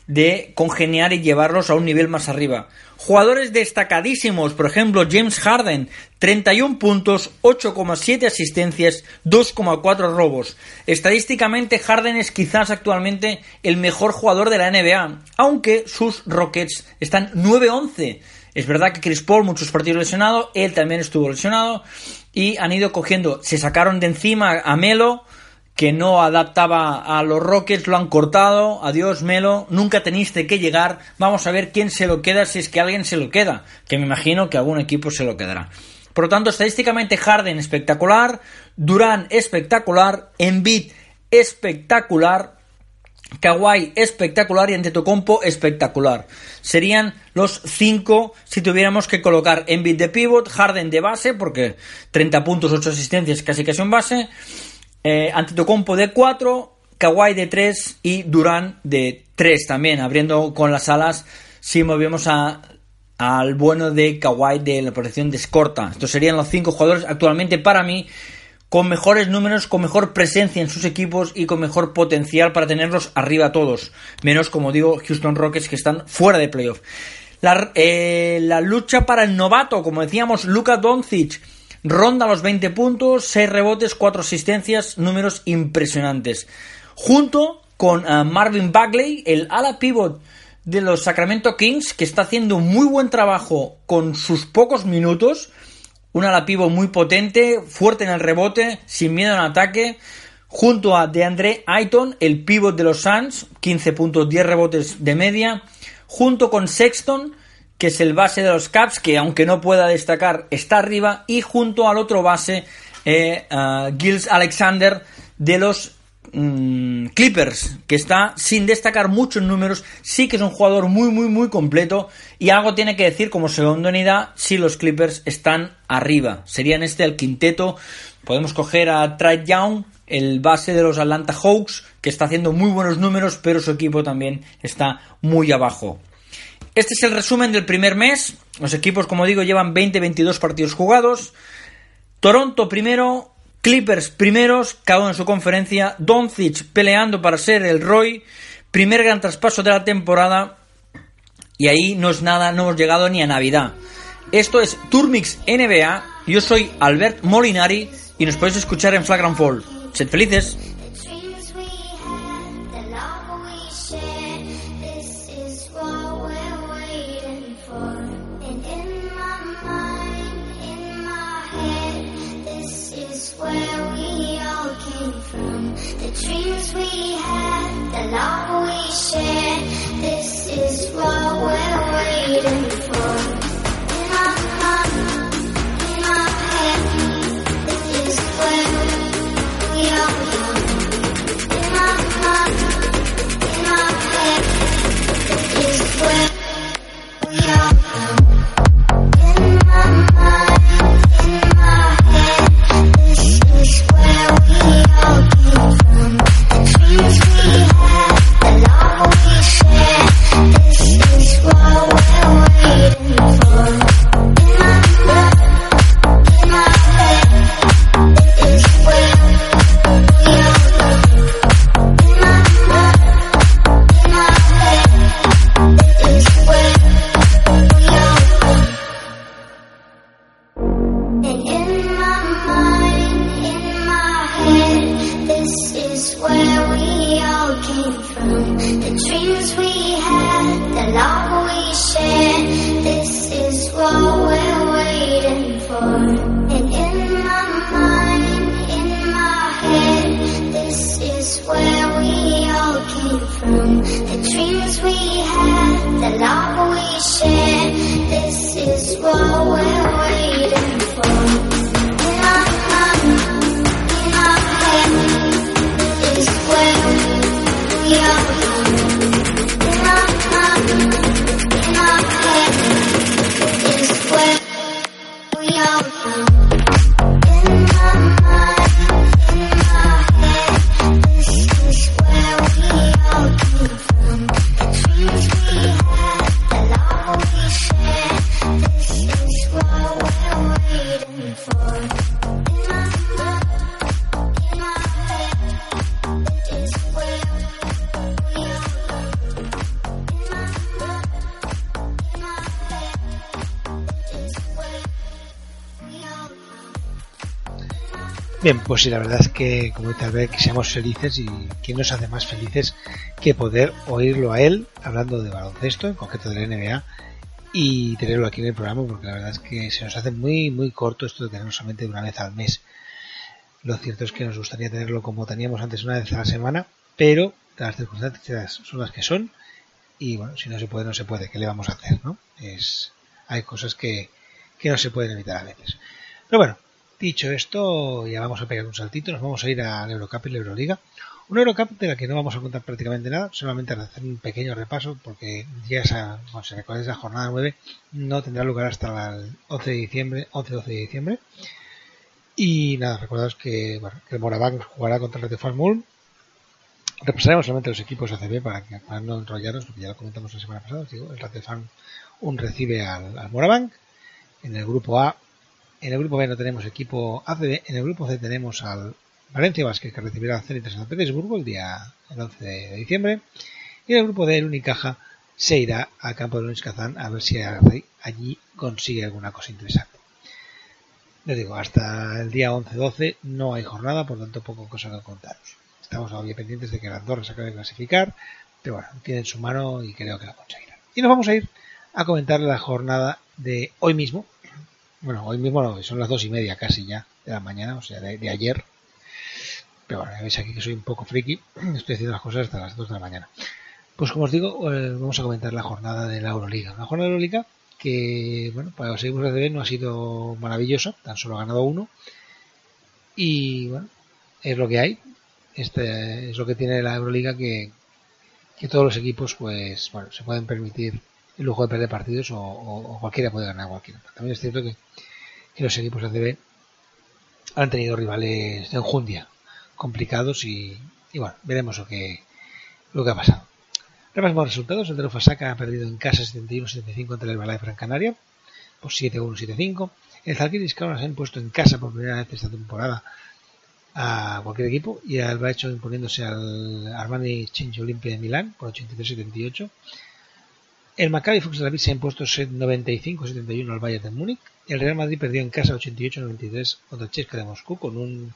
de congeniar y llevarlos a un nivel más arriba. Jugadores destacadísimos, por ejemplo, James Harden, 31 puntos, 8,7 asistencias, 2,4 robos. Estadísticamente, Harden es quizás actualmente el mejor jugador de la NBA, aunque sus Rockets están 9-11 Es verdad que Chris Paul muchos partidos lesionado, él también estuvo lesionado y han ido cogiendo, se sacaron de encima a Melo, que no adaptaba a los Rockets, lo han cortado, adiós Melo, nunca teniste que llegar, vamos a ver quién se lo queda si es que alguien se lo queda, que me imagino que algún equipo se lo quedará. Por lo tanto, estadísticamente Harden espectacular, Durán espectacular, Embiid espectacular, Kawhi espectacular y Antetokounmpo espectacular. Serían los cinco si tuviéramos que colocar Embiid de pivot, Harden de base, porque 30 puntos, 8 asistencias, casi casi un base, eh, Antetokounmpo de 4, Kawhi de 3 y Durán de 3 también, abriendo con las alas si movemos a, al bueno de Kawhi de la protección de escorta. Estos serían los cinco jugadores actualmente para mí con mejores números, con mejor presencia en sus equipos y con mejor potencial para tenerlos arriba todos. Menos, como digo, Houston Rockets que están fuera de playoff. La, eh, lucha para el novato, como decíamos, Luka Doncic ronda los 20 puntos, 6 rebotes, 4 asistencias, números impresionantes. Junto con eh, Marvin Bagley, el ala pivot de los Sacramento Kings, que está haciendo muy buen trabajo con sus pocos minutos un ala pivot muy potente, fuerte en el rebote, sin miedo en ataque. Junto a DeAndre Ayton, el pivot de los Suns, 15 puntos, 10 rebotes de media. Junto con Sexton, que es el base de los Caps, que aunque no pueda destacar, está arriba. Y junto al otro base, eh, Alexander de los Mm, Clippers, que está sin destacar mucho en números, sí que es un jugador muy, muy, muy completo. Y algo tiene que decir como segunda unidad si los Clippers están arriba. Serían este el quinteto. Podemos coger a Trey Young, el base de los Atlanta Hawks, que está haciendo muy buenos números, pero su equipo también está muy abajo. Este es el resumen del primer mes. Los equipos, como digo, llevan 20-22 partidos jugados. Toronto primero, Clippers primeros, cada en su conferencia. Doncic peleando para ser el Roy. Primer gran traspaso de la temporada. Y ahí no es nada, no hemos llegado ni a Navidad. Esto es Turmix NBA. Yo soy Albert Molinari y nos podéis escuchar en Flagrant Fall. Sed felices. Love we shared, this is what we're waiting for. In my heart, in my head, this is where we are young. The dreams we had, the love we shared, Pues sí, la verdad es que, como tal vez, que seamos felices y quién nos hace más felices que poder oírlo a él hablando de baloncesto, en concreto de NBA, y tenerlo aquí en el programa porque la verdad es que se nos hace muy muy corto esto de tenerlo solamente una vez al mes. Lo cierto es que nos gustaría tenerlo como teníamos antes una vez a la semana, pero las circunstancias son las que son y bueno, si no se puede, no se puede. ¿Qué le vamos a hacer, no? Es, hay cosas que, que no se pueden evitar a veces. Pero bueno, dicho esto, ya vamos a pegar un saltito, nos vamos a ir al Eurocup y la Euroliga. Un Eurocup de la que no vamos a contar prácticamente nada, solamente hacer un pequeño repaso, porque ya esa, bueno, si recordáis la jornada 9, no tendrá lugar hasta el 11 de diciembre, 11-12 de diciembre. Y nada, recordaos que, bueno, que el Morabank jugará contra el Retefan Mulm. Repasaremos solamente los equipos ACB para, que, para no enrollaros, porque ya lo comentamos la semana pasada. Digo, el Ratefan un recibe al, al Morabank. En el grupo A, en el grupo B no tenemos equipo ACB. En el grupo C tenemos al Valencia Vázquez que recibirá al Zenit de San Petersburgo el día el 11 de diciembre. Y en el grupo D el Unicaja se irá al campo de Luis Kazán a ver si allí consigue alguna cosa interesante. Les digo, hasta el día 11-12 no hay jornada, por tanto poco cosa que contaros. Estamos todavía pendientes de que las Andorra se acabe de clasificar, pero bueno, tienen su mano y creo que la conseguirán. Y nos vamos a ir a comentar la jornada de hoy mismo. Bueno, hoy mismo son las dos y media casi ya de la mañana, o sea, de, ayer. Pero bueno, ya veis aquí que soy un poco friki, [CLEARS THROAT] estoy haciendo las cosas hasta las 2 de la mañana. Pues como os digo, eh, vamos a comentar la jornada de la Euroliga. Una jornada de Euroliga que, bueno, para los equipos de no ha sido maravillosa, tan solo ha ganado uno. Y bueno, es lo que hay. Este es lo que tiene la Euroliga que, que todos los equipos, pues, bueno, se pueden permitir el lujo de perder partidos o, o, cualquiera puede ganar a cualquiera. También es cierto que, que los equipos de CB han tenido rivales de enjundia complicados y, y bueno, veremos lo que, lo que ha pasado. Repasamos resultados. El de Fasaka ha perdido en casa 71-75 contra el Balay Gran Canaria por 7-1-7-5. El Zalgiris Kaunas ha impuesto en casa por primera vez esta temporada a cualquier equipo y el hecho imponiéndose al Armani Change Olimpia de Milán por 83-78. El Maccabi de la se ha impuesto 95-71 al Bayern de Múnich. El Real Madrid perdió en casa 88-93 contra Chesca de Moscú con un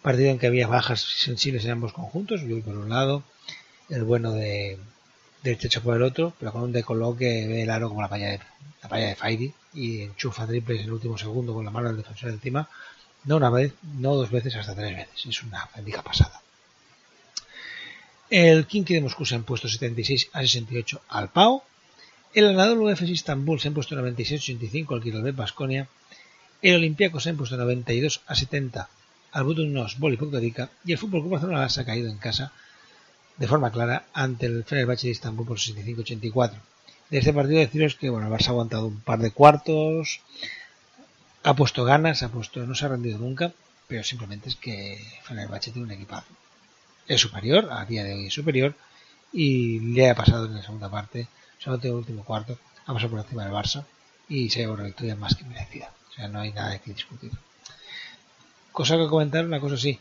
partido en que había bajas sensibles en ambos conjuntos. Yo por un lado, el bueno de del por el otro, pero con un decoloque ve el aro como la palla de la palla de Faidi y enchufa triples en el último segundo con la mano del defensor encima, no una vez, no dos veces, hasta tres veces. Es una bendiga pasada. El Kinky de Moscú se ha impuesto 76 a 68 al Pau. El Anadolu Efes Istanbul se ha impuesto 96-85 al Kirolbet Basconia. El Olympiacos se ha impuesto 92 a 70 al Budunnos Volipok Rica. Y el Fútbol Club Barcelona ha caído en casa de forma clara ante el Fenerbahce de Istanbul por 65-84. De este partido deciros que bueno, el ha aguantado un par de cuartos, ha puesto ganas, ha puesto, no se ha rendido nunca, pero simplemente es que Fenerbahce tiene un equipazo. Es superior, a día de hoy es superior, y le ha pasado en la segunda parte, solamente en el último cuarto, ha pasado por encima del Barça y se ha llevado una victoria más que merecida. O sea, no hay nada que discutir. Cosa que comentar, una cosa sí.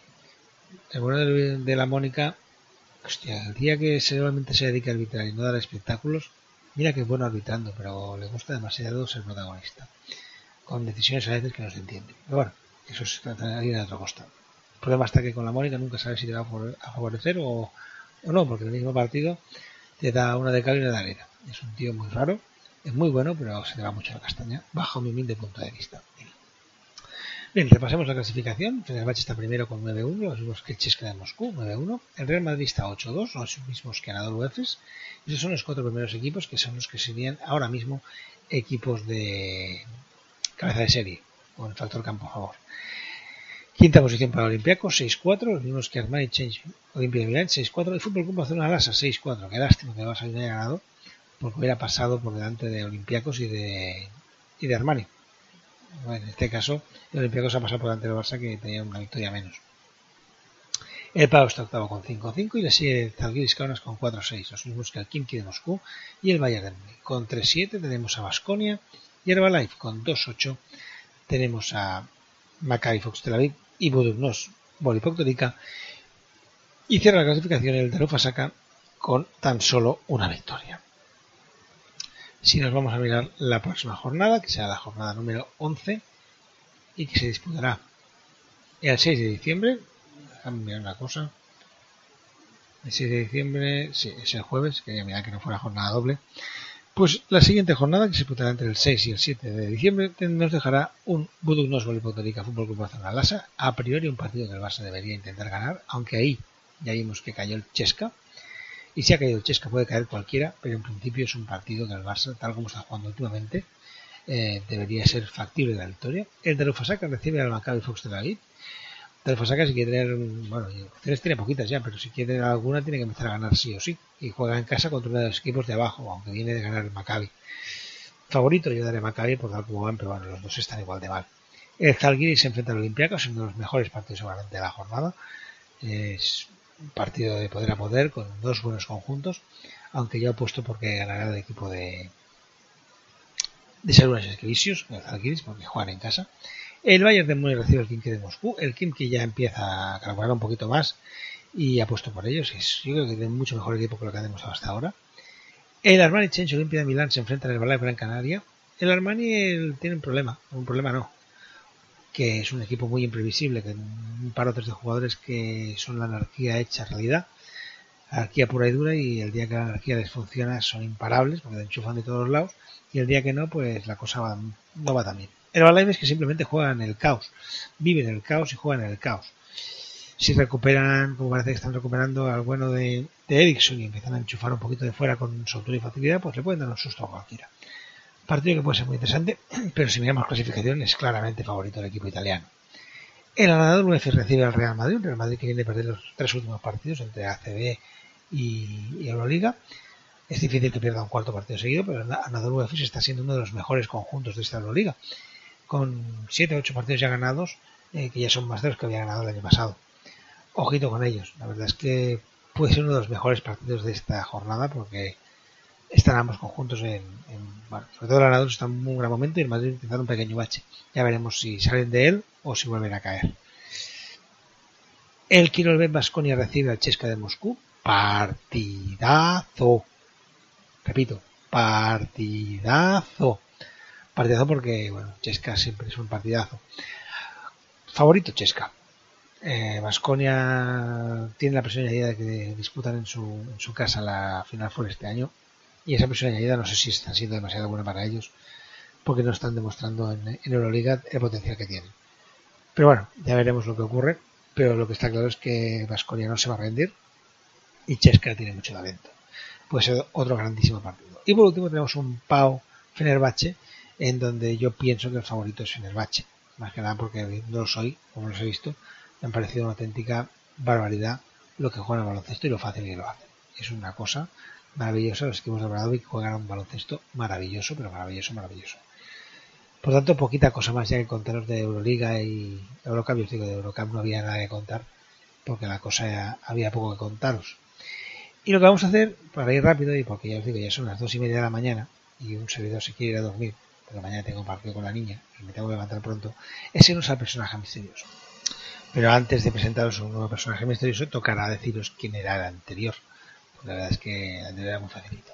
El bueno de, la Mónica Hostia, el día que solamente se dedica a arbitrar y no dar espectáculos, mira que es bueno arbitrando, pero le gusta demasiado ser protagonista. Con decisiones a veces que no se entienden. Pero bueno, eso se trataría de otro costado. Problema está que con la Mónica nunca sabes si te va a favorecer o, o no, porque el mismo partido te da una de cal y una de arena. Es un tío muy raro, es muy bueno, pero se le va mucho la castaña, bajo mi humilde punto de vista. Bien, repasemos la clasificación. Fenerbahce está primero con 9-1, los mismos que el Chesca de Moscú, 9-1. El Real Madrid está 8-2, los mismos que Anadolu Efes. Esos son los cuatro primeros equipos que son los que serían ahora mismo equipos de cabeza de serie, con el factor campo a favor. Quinta posición para Olympiacos, 6-4, los mismos que Armani Change Olimpia de Milán, 6-4. El Fútbol Club Barcelona Lasa, 6-4. Qué lástima que Barça haya ganado, porque hubiera pasado por delante de Olympiacos y de, y de Armani. Bueno, en este caso, el Olympiacos ha pasado por delante del Barça que tenía una victoria menos. El Pau está octavo con 5-5 y le sigue el Zalgiris Kaunas con 4-6, los mismos que el Kimki de Moscú y el Bayern de Múnich. Con 3-7 tenemos a Basconia y Herbalife con 2-8 tenemos a Maccabi Fox Tel Aviv y Budugnos Volipok Rica y cierra la clasificación el Darufa Saka con tan solo una victoria. Si nos vamos a mirar la próxima jornada, que será la jornada número 11 y que se disputará el 6 de diciembre, déjame mirar una cosa, el 6 de diciembre, sí, es el jueves, quería mirar que no fuera jornada doble, Pues la siguiente jornada, que se disputará entre el 6 y el 7 de diciembre, nos dejará un Budugnos Volipotérica Fútbol Club Barcelona Lasa. A priori un partido que el Barça debería intentar ganar, aunque ahí ya vimos que cayó el Chesca. Y si ha caído el Chesca puede caer cualquiera, pero en principio es un partido que el Barça, tal como está jugando últimamente, eh, debería ser factible la victoria. El de Rufasaka recibe al Maccabi Fox de la League. Del si quiere tener, bueno, opciones tiene poquitas ya, pero si quiere tener alguna tiene que empezar a ganar sí o sí. Y juega en casa contra uno de los equipos de abajo, aunque viene de ganar el Maccabi. Favorito yo daré Maccabi por tal como van, pero bueno, los dos están igual de mal. El Zalgiris se enfrenta al Olympiacos, uno de los mejores partidos seguramente de la jornada. Es un partido de poder a poder con dos buenos conjuntos, aunque yo apuesto porque ganará el equipo de de Saluras Esquivicius, el Zalgiris, porque juegan en casa. El Bayern de Múnich recibe el Kimki de Moscú. El Kimki ya empieza a calcular un poquito más y ha puesto por ellos. Yo creo que tiene mucho mejor equipo que lo que ha demostrado hasta ahora. El Armani Chencho Olimpia de Milán se enfrenta en el Balai Gran Canaria. El Armani tiene un problema, un problema no, que es un equipo muy imprevisible, con un par de jugadores que son la anarquía hecha realidad, anarquía pura y dura, y el día que la anarquía les funciona son imparables, porque te enchufan de todos lados, y el día que no, pues la cosa va, no va tan bien. Es que simplemente juegan el caos, viven en el caos y juegan el caos. Si recuperan, como parece que están recuperando al bueno de, de Ericsson y empiezan a enchufar un poquito de fuera con soltura y facilidad, pues le pueden dar un susto a cualquiera. Partido que puede ser muy interesante, [CLEARS THROAT] pero si miramos clasificación es claramente favorito del equipo italiano. El ganador UEF recibe al Real Madrid, el Real Madrid que viene a perder los tres últimos partidos entre ACB y, y Euroliga. Es difícil que pierda un cuarto partido seguido, pero el ganador UEF está siendo uno de los mejores conjuntos de esta Euroliga con 7 o 8 partidos ya ganados, eh, que ya son más de los que había ganado el año pasado. Ojito con ellos, la verdad es que puede ser uno de los mejores partidos de esta jornada porque están ambos conjuntos en, sobre todo el ganador está en un gran momento y el Madrid intentando un pequeño bache. Ya veremos si salen de él o si vuelven a caer. El Kirolben Basconia recibe al Chesca de Moscú. Partidazo. Repito, partidazo. Partidazo porque, bueno, Chesca siempre es un partidazo. Favorito Chesca. Vasconia tiene la presión añadida de que disputan en su, en su casa la final full este año. Y esa presión añadida no sé si está siendo demasiado buena para ellos. Porque no están demostrando en, en Euroliga el potencial que tienen. Pero bueno, ya veremos lo que ocurre. Pero lo que está claro es que Vasconia no se va a rendir. Y Chesca tiene mucho talento. Puede ser otro grandísimo partido. Y por último tenemos un Pau Fenerbahce en donde yo pienso que el favorito es Fenerbahce. Más que nada porque no lo soy, como los he visto, me han parecido una auténtica barbaridad lo que juegan al baloncesto y lo fácil que lo hacen. Es una cosa maravillosa los equipos de que juegan un baloncesto maravilloso, pero maravilloso, maravilloso. Por tanto, poquita cosa más ya que contaros de Euroliga y Eurocup. Yo os digo, de Eurocup no había nada que contar, porque la cosa ya había poco que contaros. Y lo que vamos a hacer, para ir rápido, y porque ya os digo, ya son las dos y media de la mañana, y un servidor se quiere ir a dormir, porque mañana tengo partido con la niña y me tengo que levantar pronto, es irnos al personaje misterioso. Pero antes de presentaros un nuevo personaje misterioso, tocará deciros quién era el anterior. Porque la verdad es que el anterior era muy facilito.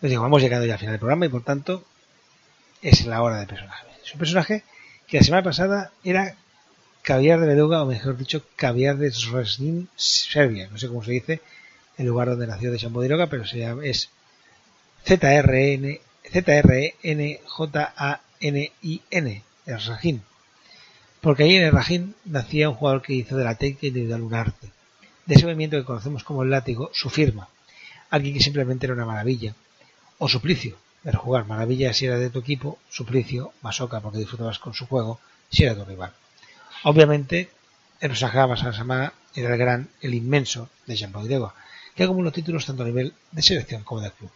Les digo, vamos llegando ya al final del programa y por tanto es la hora del personaje. Es un personaje que la semana pasada era caviar de beluga, o mejor dicho, caviar de Sresnin, Serbia. No sé cómo se dice, el lugar donde nació de Champodiroga, pero se llama, es ZRN Z-R-N-J-A-N-I-N, el Rajin. Porque ahí en el Rajin nacía un jugador que hizo de la técnica individual un arte. De ese movimiento que conocemos como el látigo, su firma. Alguien que simplemente era una maravilla. O suplicio, el jugar. Maravilla si era de tu equipo, suplicio, masoca porque disfrutabas con su juego, si era tu rival. Obviamente, el personaje Basasama era el gran, el inmenso de Jean Paul que acumuló títulos tanto a nivel de selección como de club.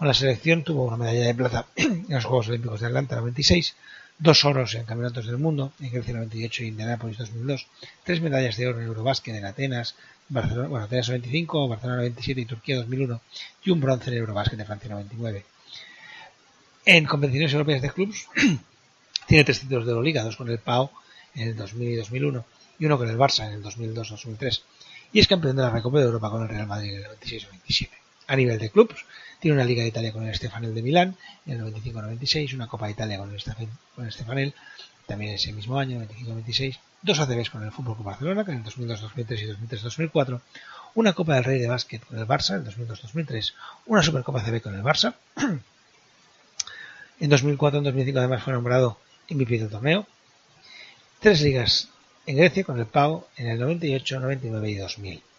Con la selección tuvo una medalla de plata [CLEARS THROAT] en los Juegos Olímpicos de Atlanta 96, dos oros en Campeonatos del Mundo en Grecia 98 y Indianapolis 2002, tres medallas de oro en Eurobásquet en Atenas, Barcelona, bueno, Atenas 95, Barcelona 97 y Turquía 2001 y un bronce en Eurobásquet de Francia 99. En competiciones europeas de clubes [CLEARS THROAT] tiene tres títulos de Euroliga, dos con el PAO en el 2000 y 2001 y uno con el Barça en el 2002-2003 y es campeón de la Recopa de Europa con el Real Madrid en el 96-97. A nivel de clubes tiene una Liga de Italia con el Stefanel de Milán en el 95-96, una Copa de Italia con el, Stefanel también ese mismo año, 95-96, dos ACBs con el Fútbol Club Barcelona, que en el 2002-2003 y 2003-2004, una Copa del Rey de Básquet con el Barça en 2002-2003, una Supercopa CB con el Barça. en 2004-2005 además fue nombrado MVP del torneo. Tres ligas en Grecia con el PAO en el 98, 99 y 2000.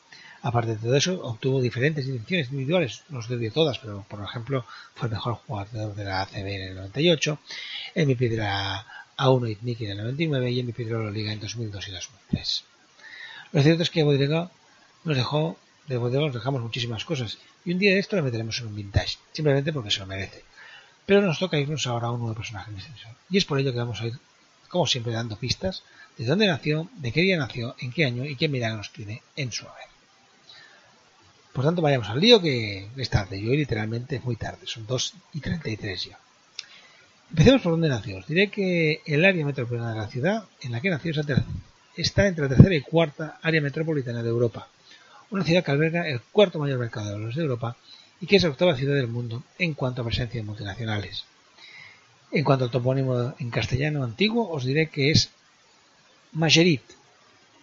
Aparte de todo eso, obtuvo diferentes distinciones individuales, no se dio todas, pero por ejemplo fue el mejor jugador de la ACB en el 98, MVP de la A1 Itniki en el 99 y MVP de la Liga en 2002 y 2003. Lo cierto es que Bodega nos dejó, de Bodega nos dejamos muchísimas cosas y un día de esto le meteremos en un vintage, simplemente porque se lo merece. Pero nos toca irnos ahora a un nuevo personaje misterioso. Y es por ello que vamos a ir, como siempre, dando pistas de dónde nació, de qué día nació, en qué año y qué milagros tiene en su haber. Por tanto, vayamos al lío que es tarde. Y hoy literalmente es muy tarde. Son 2 y 33 ya. Empecemos por dónde nació. Os diré que el área metropolitana de la ciudad en la que nació está entre la tercera y cuarta área metropolitana de Europa. Una ciudad que alberga el cuarto mayor mercado de valores de Europa y que es la octava ciudad del mundo en cuanto a presencia de multinacionales. En cuanto al topónimo en castellano antiguo, os diré que es Majerit.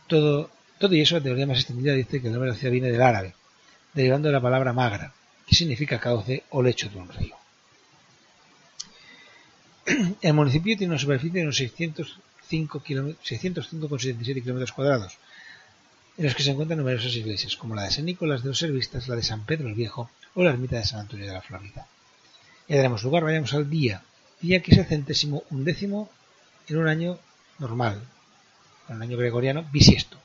Todo, todo y eso, la teoría más extendida dice que el nombre de la ciudad viene del árabe, derivando de la palabra magra, que significa cauce o lecho de un río. [CLEARS THROAT] El municipio tiene una superficie de unos 605,77 km cuadrados, en los que se encuentran numerosas iglesias, como la de San Nicolás de los Servistas, la de San Pedro el Viejo o la ermita de San Antonio de la Florida. Ya daremos lugar, vayamos al día, día que es el centésimo undécimo en un año normal, en un año gregoriano bisiesto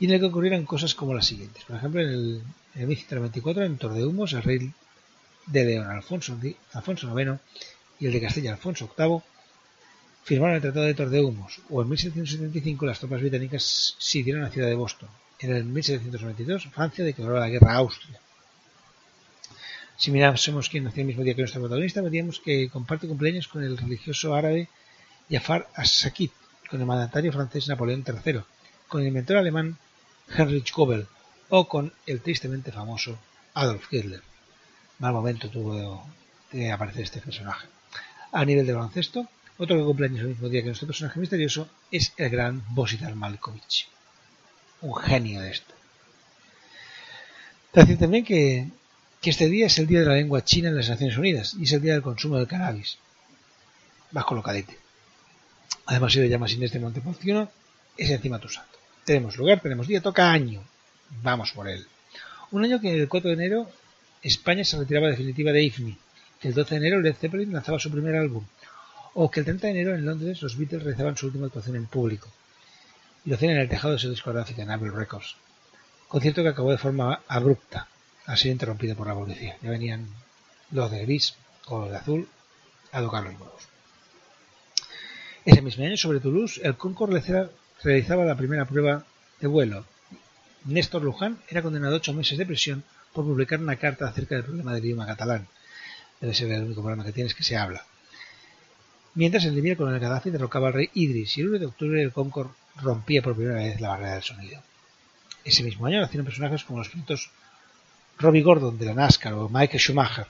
y en el que ocurrieron cosas como las siguientes. Por ejemplo, en el, en 1194, en Tordehumos, el rey de León, Alfonso, IX, y el de Castilla, Alfonso VIII, firmaron el Tratado de Tordehumos, o en 1775 las tropas británicas sitiaron la ciudad de Boston. En el 1792, Francia declaró la guerra a Austria. Si mirásemos quién nació el mismo día que nuestro protagonista, veríamos que comparte cumpleaños con el religioso árabe Jafar as-Sakit, con el mandatario francés Napoleón III, con el inventor alemán Heinrich Goebel o con el tristemente famoso Adolf Hitler. Mal momento tuvo de aparecer este personaje. A nivel de baloncesto, otro que cumple años el mismo día que nuestro personaje misterioso es el gran Bositar Malkovich. Un genio de esto. Decir también que, este día es el día de la lengua china en las Naciones Unidas y es el día del consumo del cannabis. Más colocadete. Además, si le llamas Inés de Montepulciano, es encima tu santo. Tenemos lugar, tenemos día, toca año. Vamos por él. Un año que el 4 de enero España se retiraba definitiva de IFMI, que el 12 de enero Led Zeppelin lanzaba su primer álbum, o que el 30 de enero en Londres los Beatles realizaban su última actuación en público, y lo hacían en el tejado de su discográfica, en Apple Records. Concierto que acabó de forma abrupta, al ser interrumpido por la policía. Ya venían los de gris o los de azul a tocar los huevos. Ese mismo año, sobre Toulouse, el realizaba la primera prueba de vuelo. Néstor Luján era condenado a ocho meses de prisión por publicar una carta acerca del problema del idioma catalán. Debe ser el único problema que tienes que se habla. Mientras el Libia con el Gaddafi derrocaba al rey Idris y el 1 de octubre el Concorde rompía por primera vez la barrera del sonido. Ese mismo año nacieron personajes como los pilotos Robbie Gordon de la NASCAR o Michael Schumacher,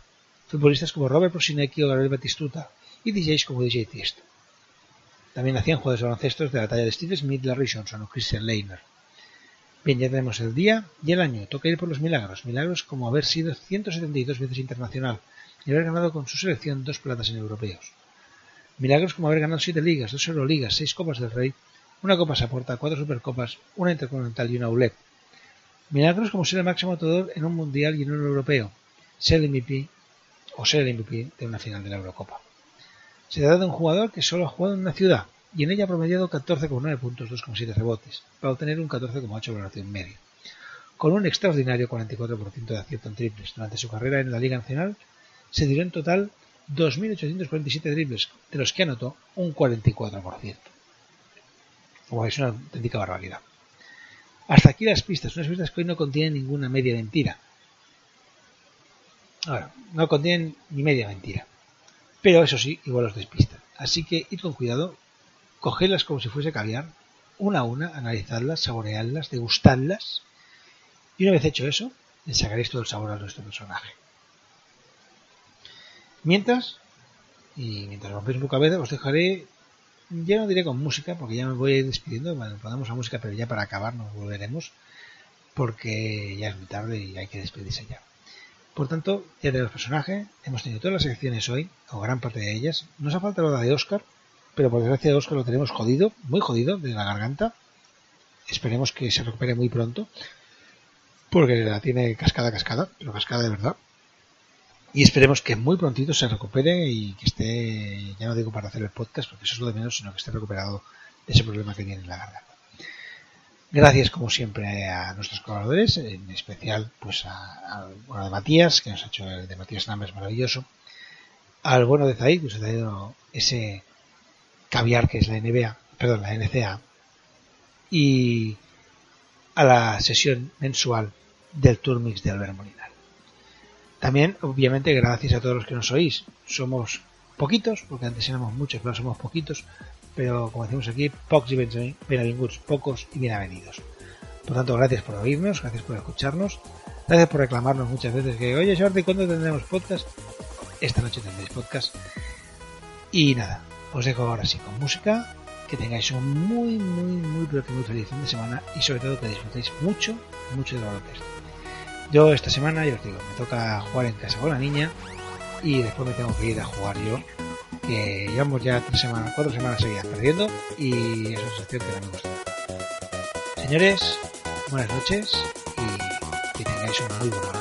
futbolistas como Robert Prosinecki o Gabriel Batistuta y DJs como DJ Tiesto. También hacían juegos de baloncestos de la talla de Steve Smith, Larry Johnson o Christian Leitner. Bien, ya tenemos el día y el año. Toca ir por los milagros. Milagros como haber sido 172 veces internacional y haber ganado con su selección dos platas en europeos. Milagros como haber ganado siete ligas, dos Euroligas, seis Copas del Rey, una Copa Saporta, cuatro Supercopas, una Intercontinental y una ULEP. Milagros como ser el máximo anotador en un Mundial y en un Europeo, ser el MVP o ser el MVP de una final de la Eurocopa. Se trata de un jugador que solo ha jugado en una ciudad y en ella ha promediado 14,9 puntos, 2,7 rebotes, para obtener un 14,8 valoración media. Con un extraordinario 44% de acierto en triples durante su carrera en la Liga Nacional, se dio en total 2.847 triples, de los que anotó un 44%. Como es una auténtica barbaridad. Hasta aquí las pistas, unas pistas que hoy no contienen ninguna media mentira. Ahora, no contienen ni media mentira. Pero eso sí, igual os despistan. Así que id con cuidado, cogedlas como si fuese caviar, una a una, analizadlas, saboreadlas, degustadlas. Y una vez hecho eso, le sacaréis todo el sabor a nuestro personaje. Mientras, y mientras rompéis su cabeza, os dejaré, ya no diré con música, porque ya me voy a ir despidiendo, bueno, ponemos la música, pero ya para acabar nos volveremos. porque ya es muy tarde y hay que despedirse ya. Por tanto, ya tenemos personaje, hemos tenido todas las secciones hoy, o gran parte de ellas. Nos ha faltado la de Oscar, pero por desgracia de Oscar lo tenemos jodido, muy jodido, de la garganta. Esperemos que se recupere muy pronto, porque la tiene cascada, cascada, pero cascada de verdad. Y esperemos que muy prontito se recupere y que esté, ya no digo para hacer el podcast, porque eso es lo de menos, sino que esté recuperado de ese problema que tiene en la garganta. Gracias como siempre a nuestros colaboradores, en especial pues a, a- bueno, de Matías, que nos ha hecho el de Matías Nambes maravilloso, al bueno de Zaid, que nos ha traído ese caviar que es la NBA, perdón, la NCA, y a la sesión mensual del Tour Mix de Albert Molinar. También, obviamente, gracias a todos los que nos oís. Somos poquitos, porque antes éramos muchos, pero somos poquitos, pero como decimos aquí, pocs y ben- benavinguts, pocos y bienvenidos. Por tanto, gracias por oírnos, gracias por escucharnos, gracias por reclamarnos muchas veces que, oye, Jordi, ¿cuándo tendremos podcast? Esta noche tendréis podcast. Y nada, os dejo ahora sí con música, que tengáis un muy, muy, muy, pero muy feliz fin de semana y sobre todo que disfrutéis mucho, mucho de la baloncesto. Yo esta semana, ya os digo, me toca jugar en casa con la niña y después me tengo que ir a jugar yo, que llevamos ya tres semanas, cuatro semanas seguidas perdiendo y es una sensación que no me gusta. Señores, buenas noches y que tengáis un muy.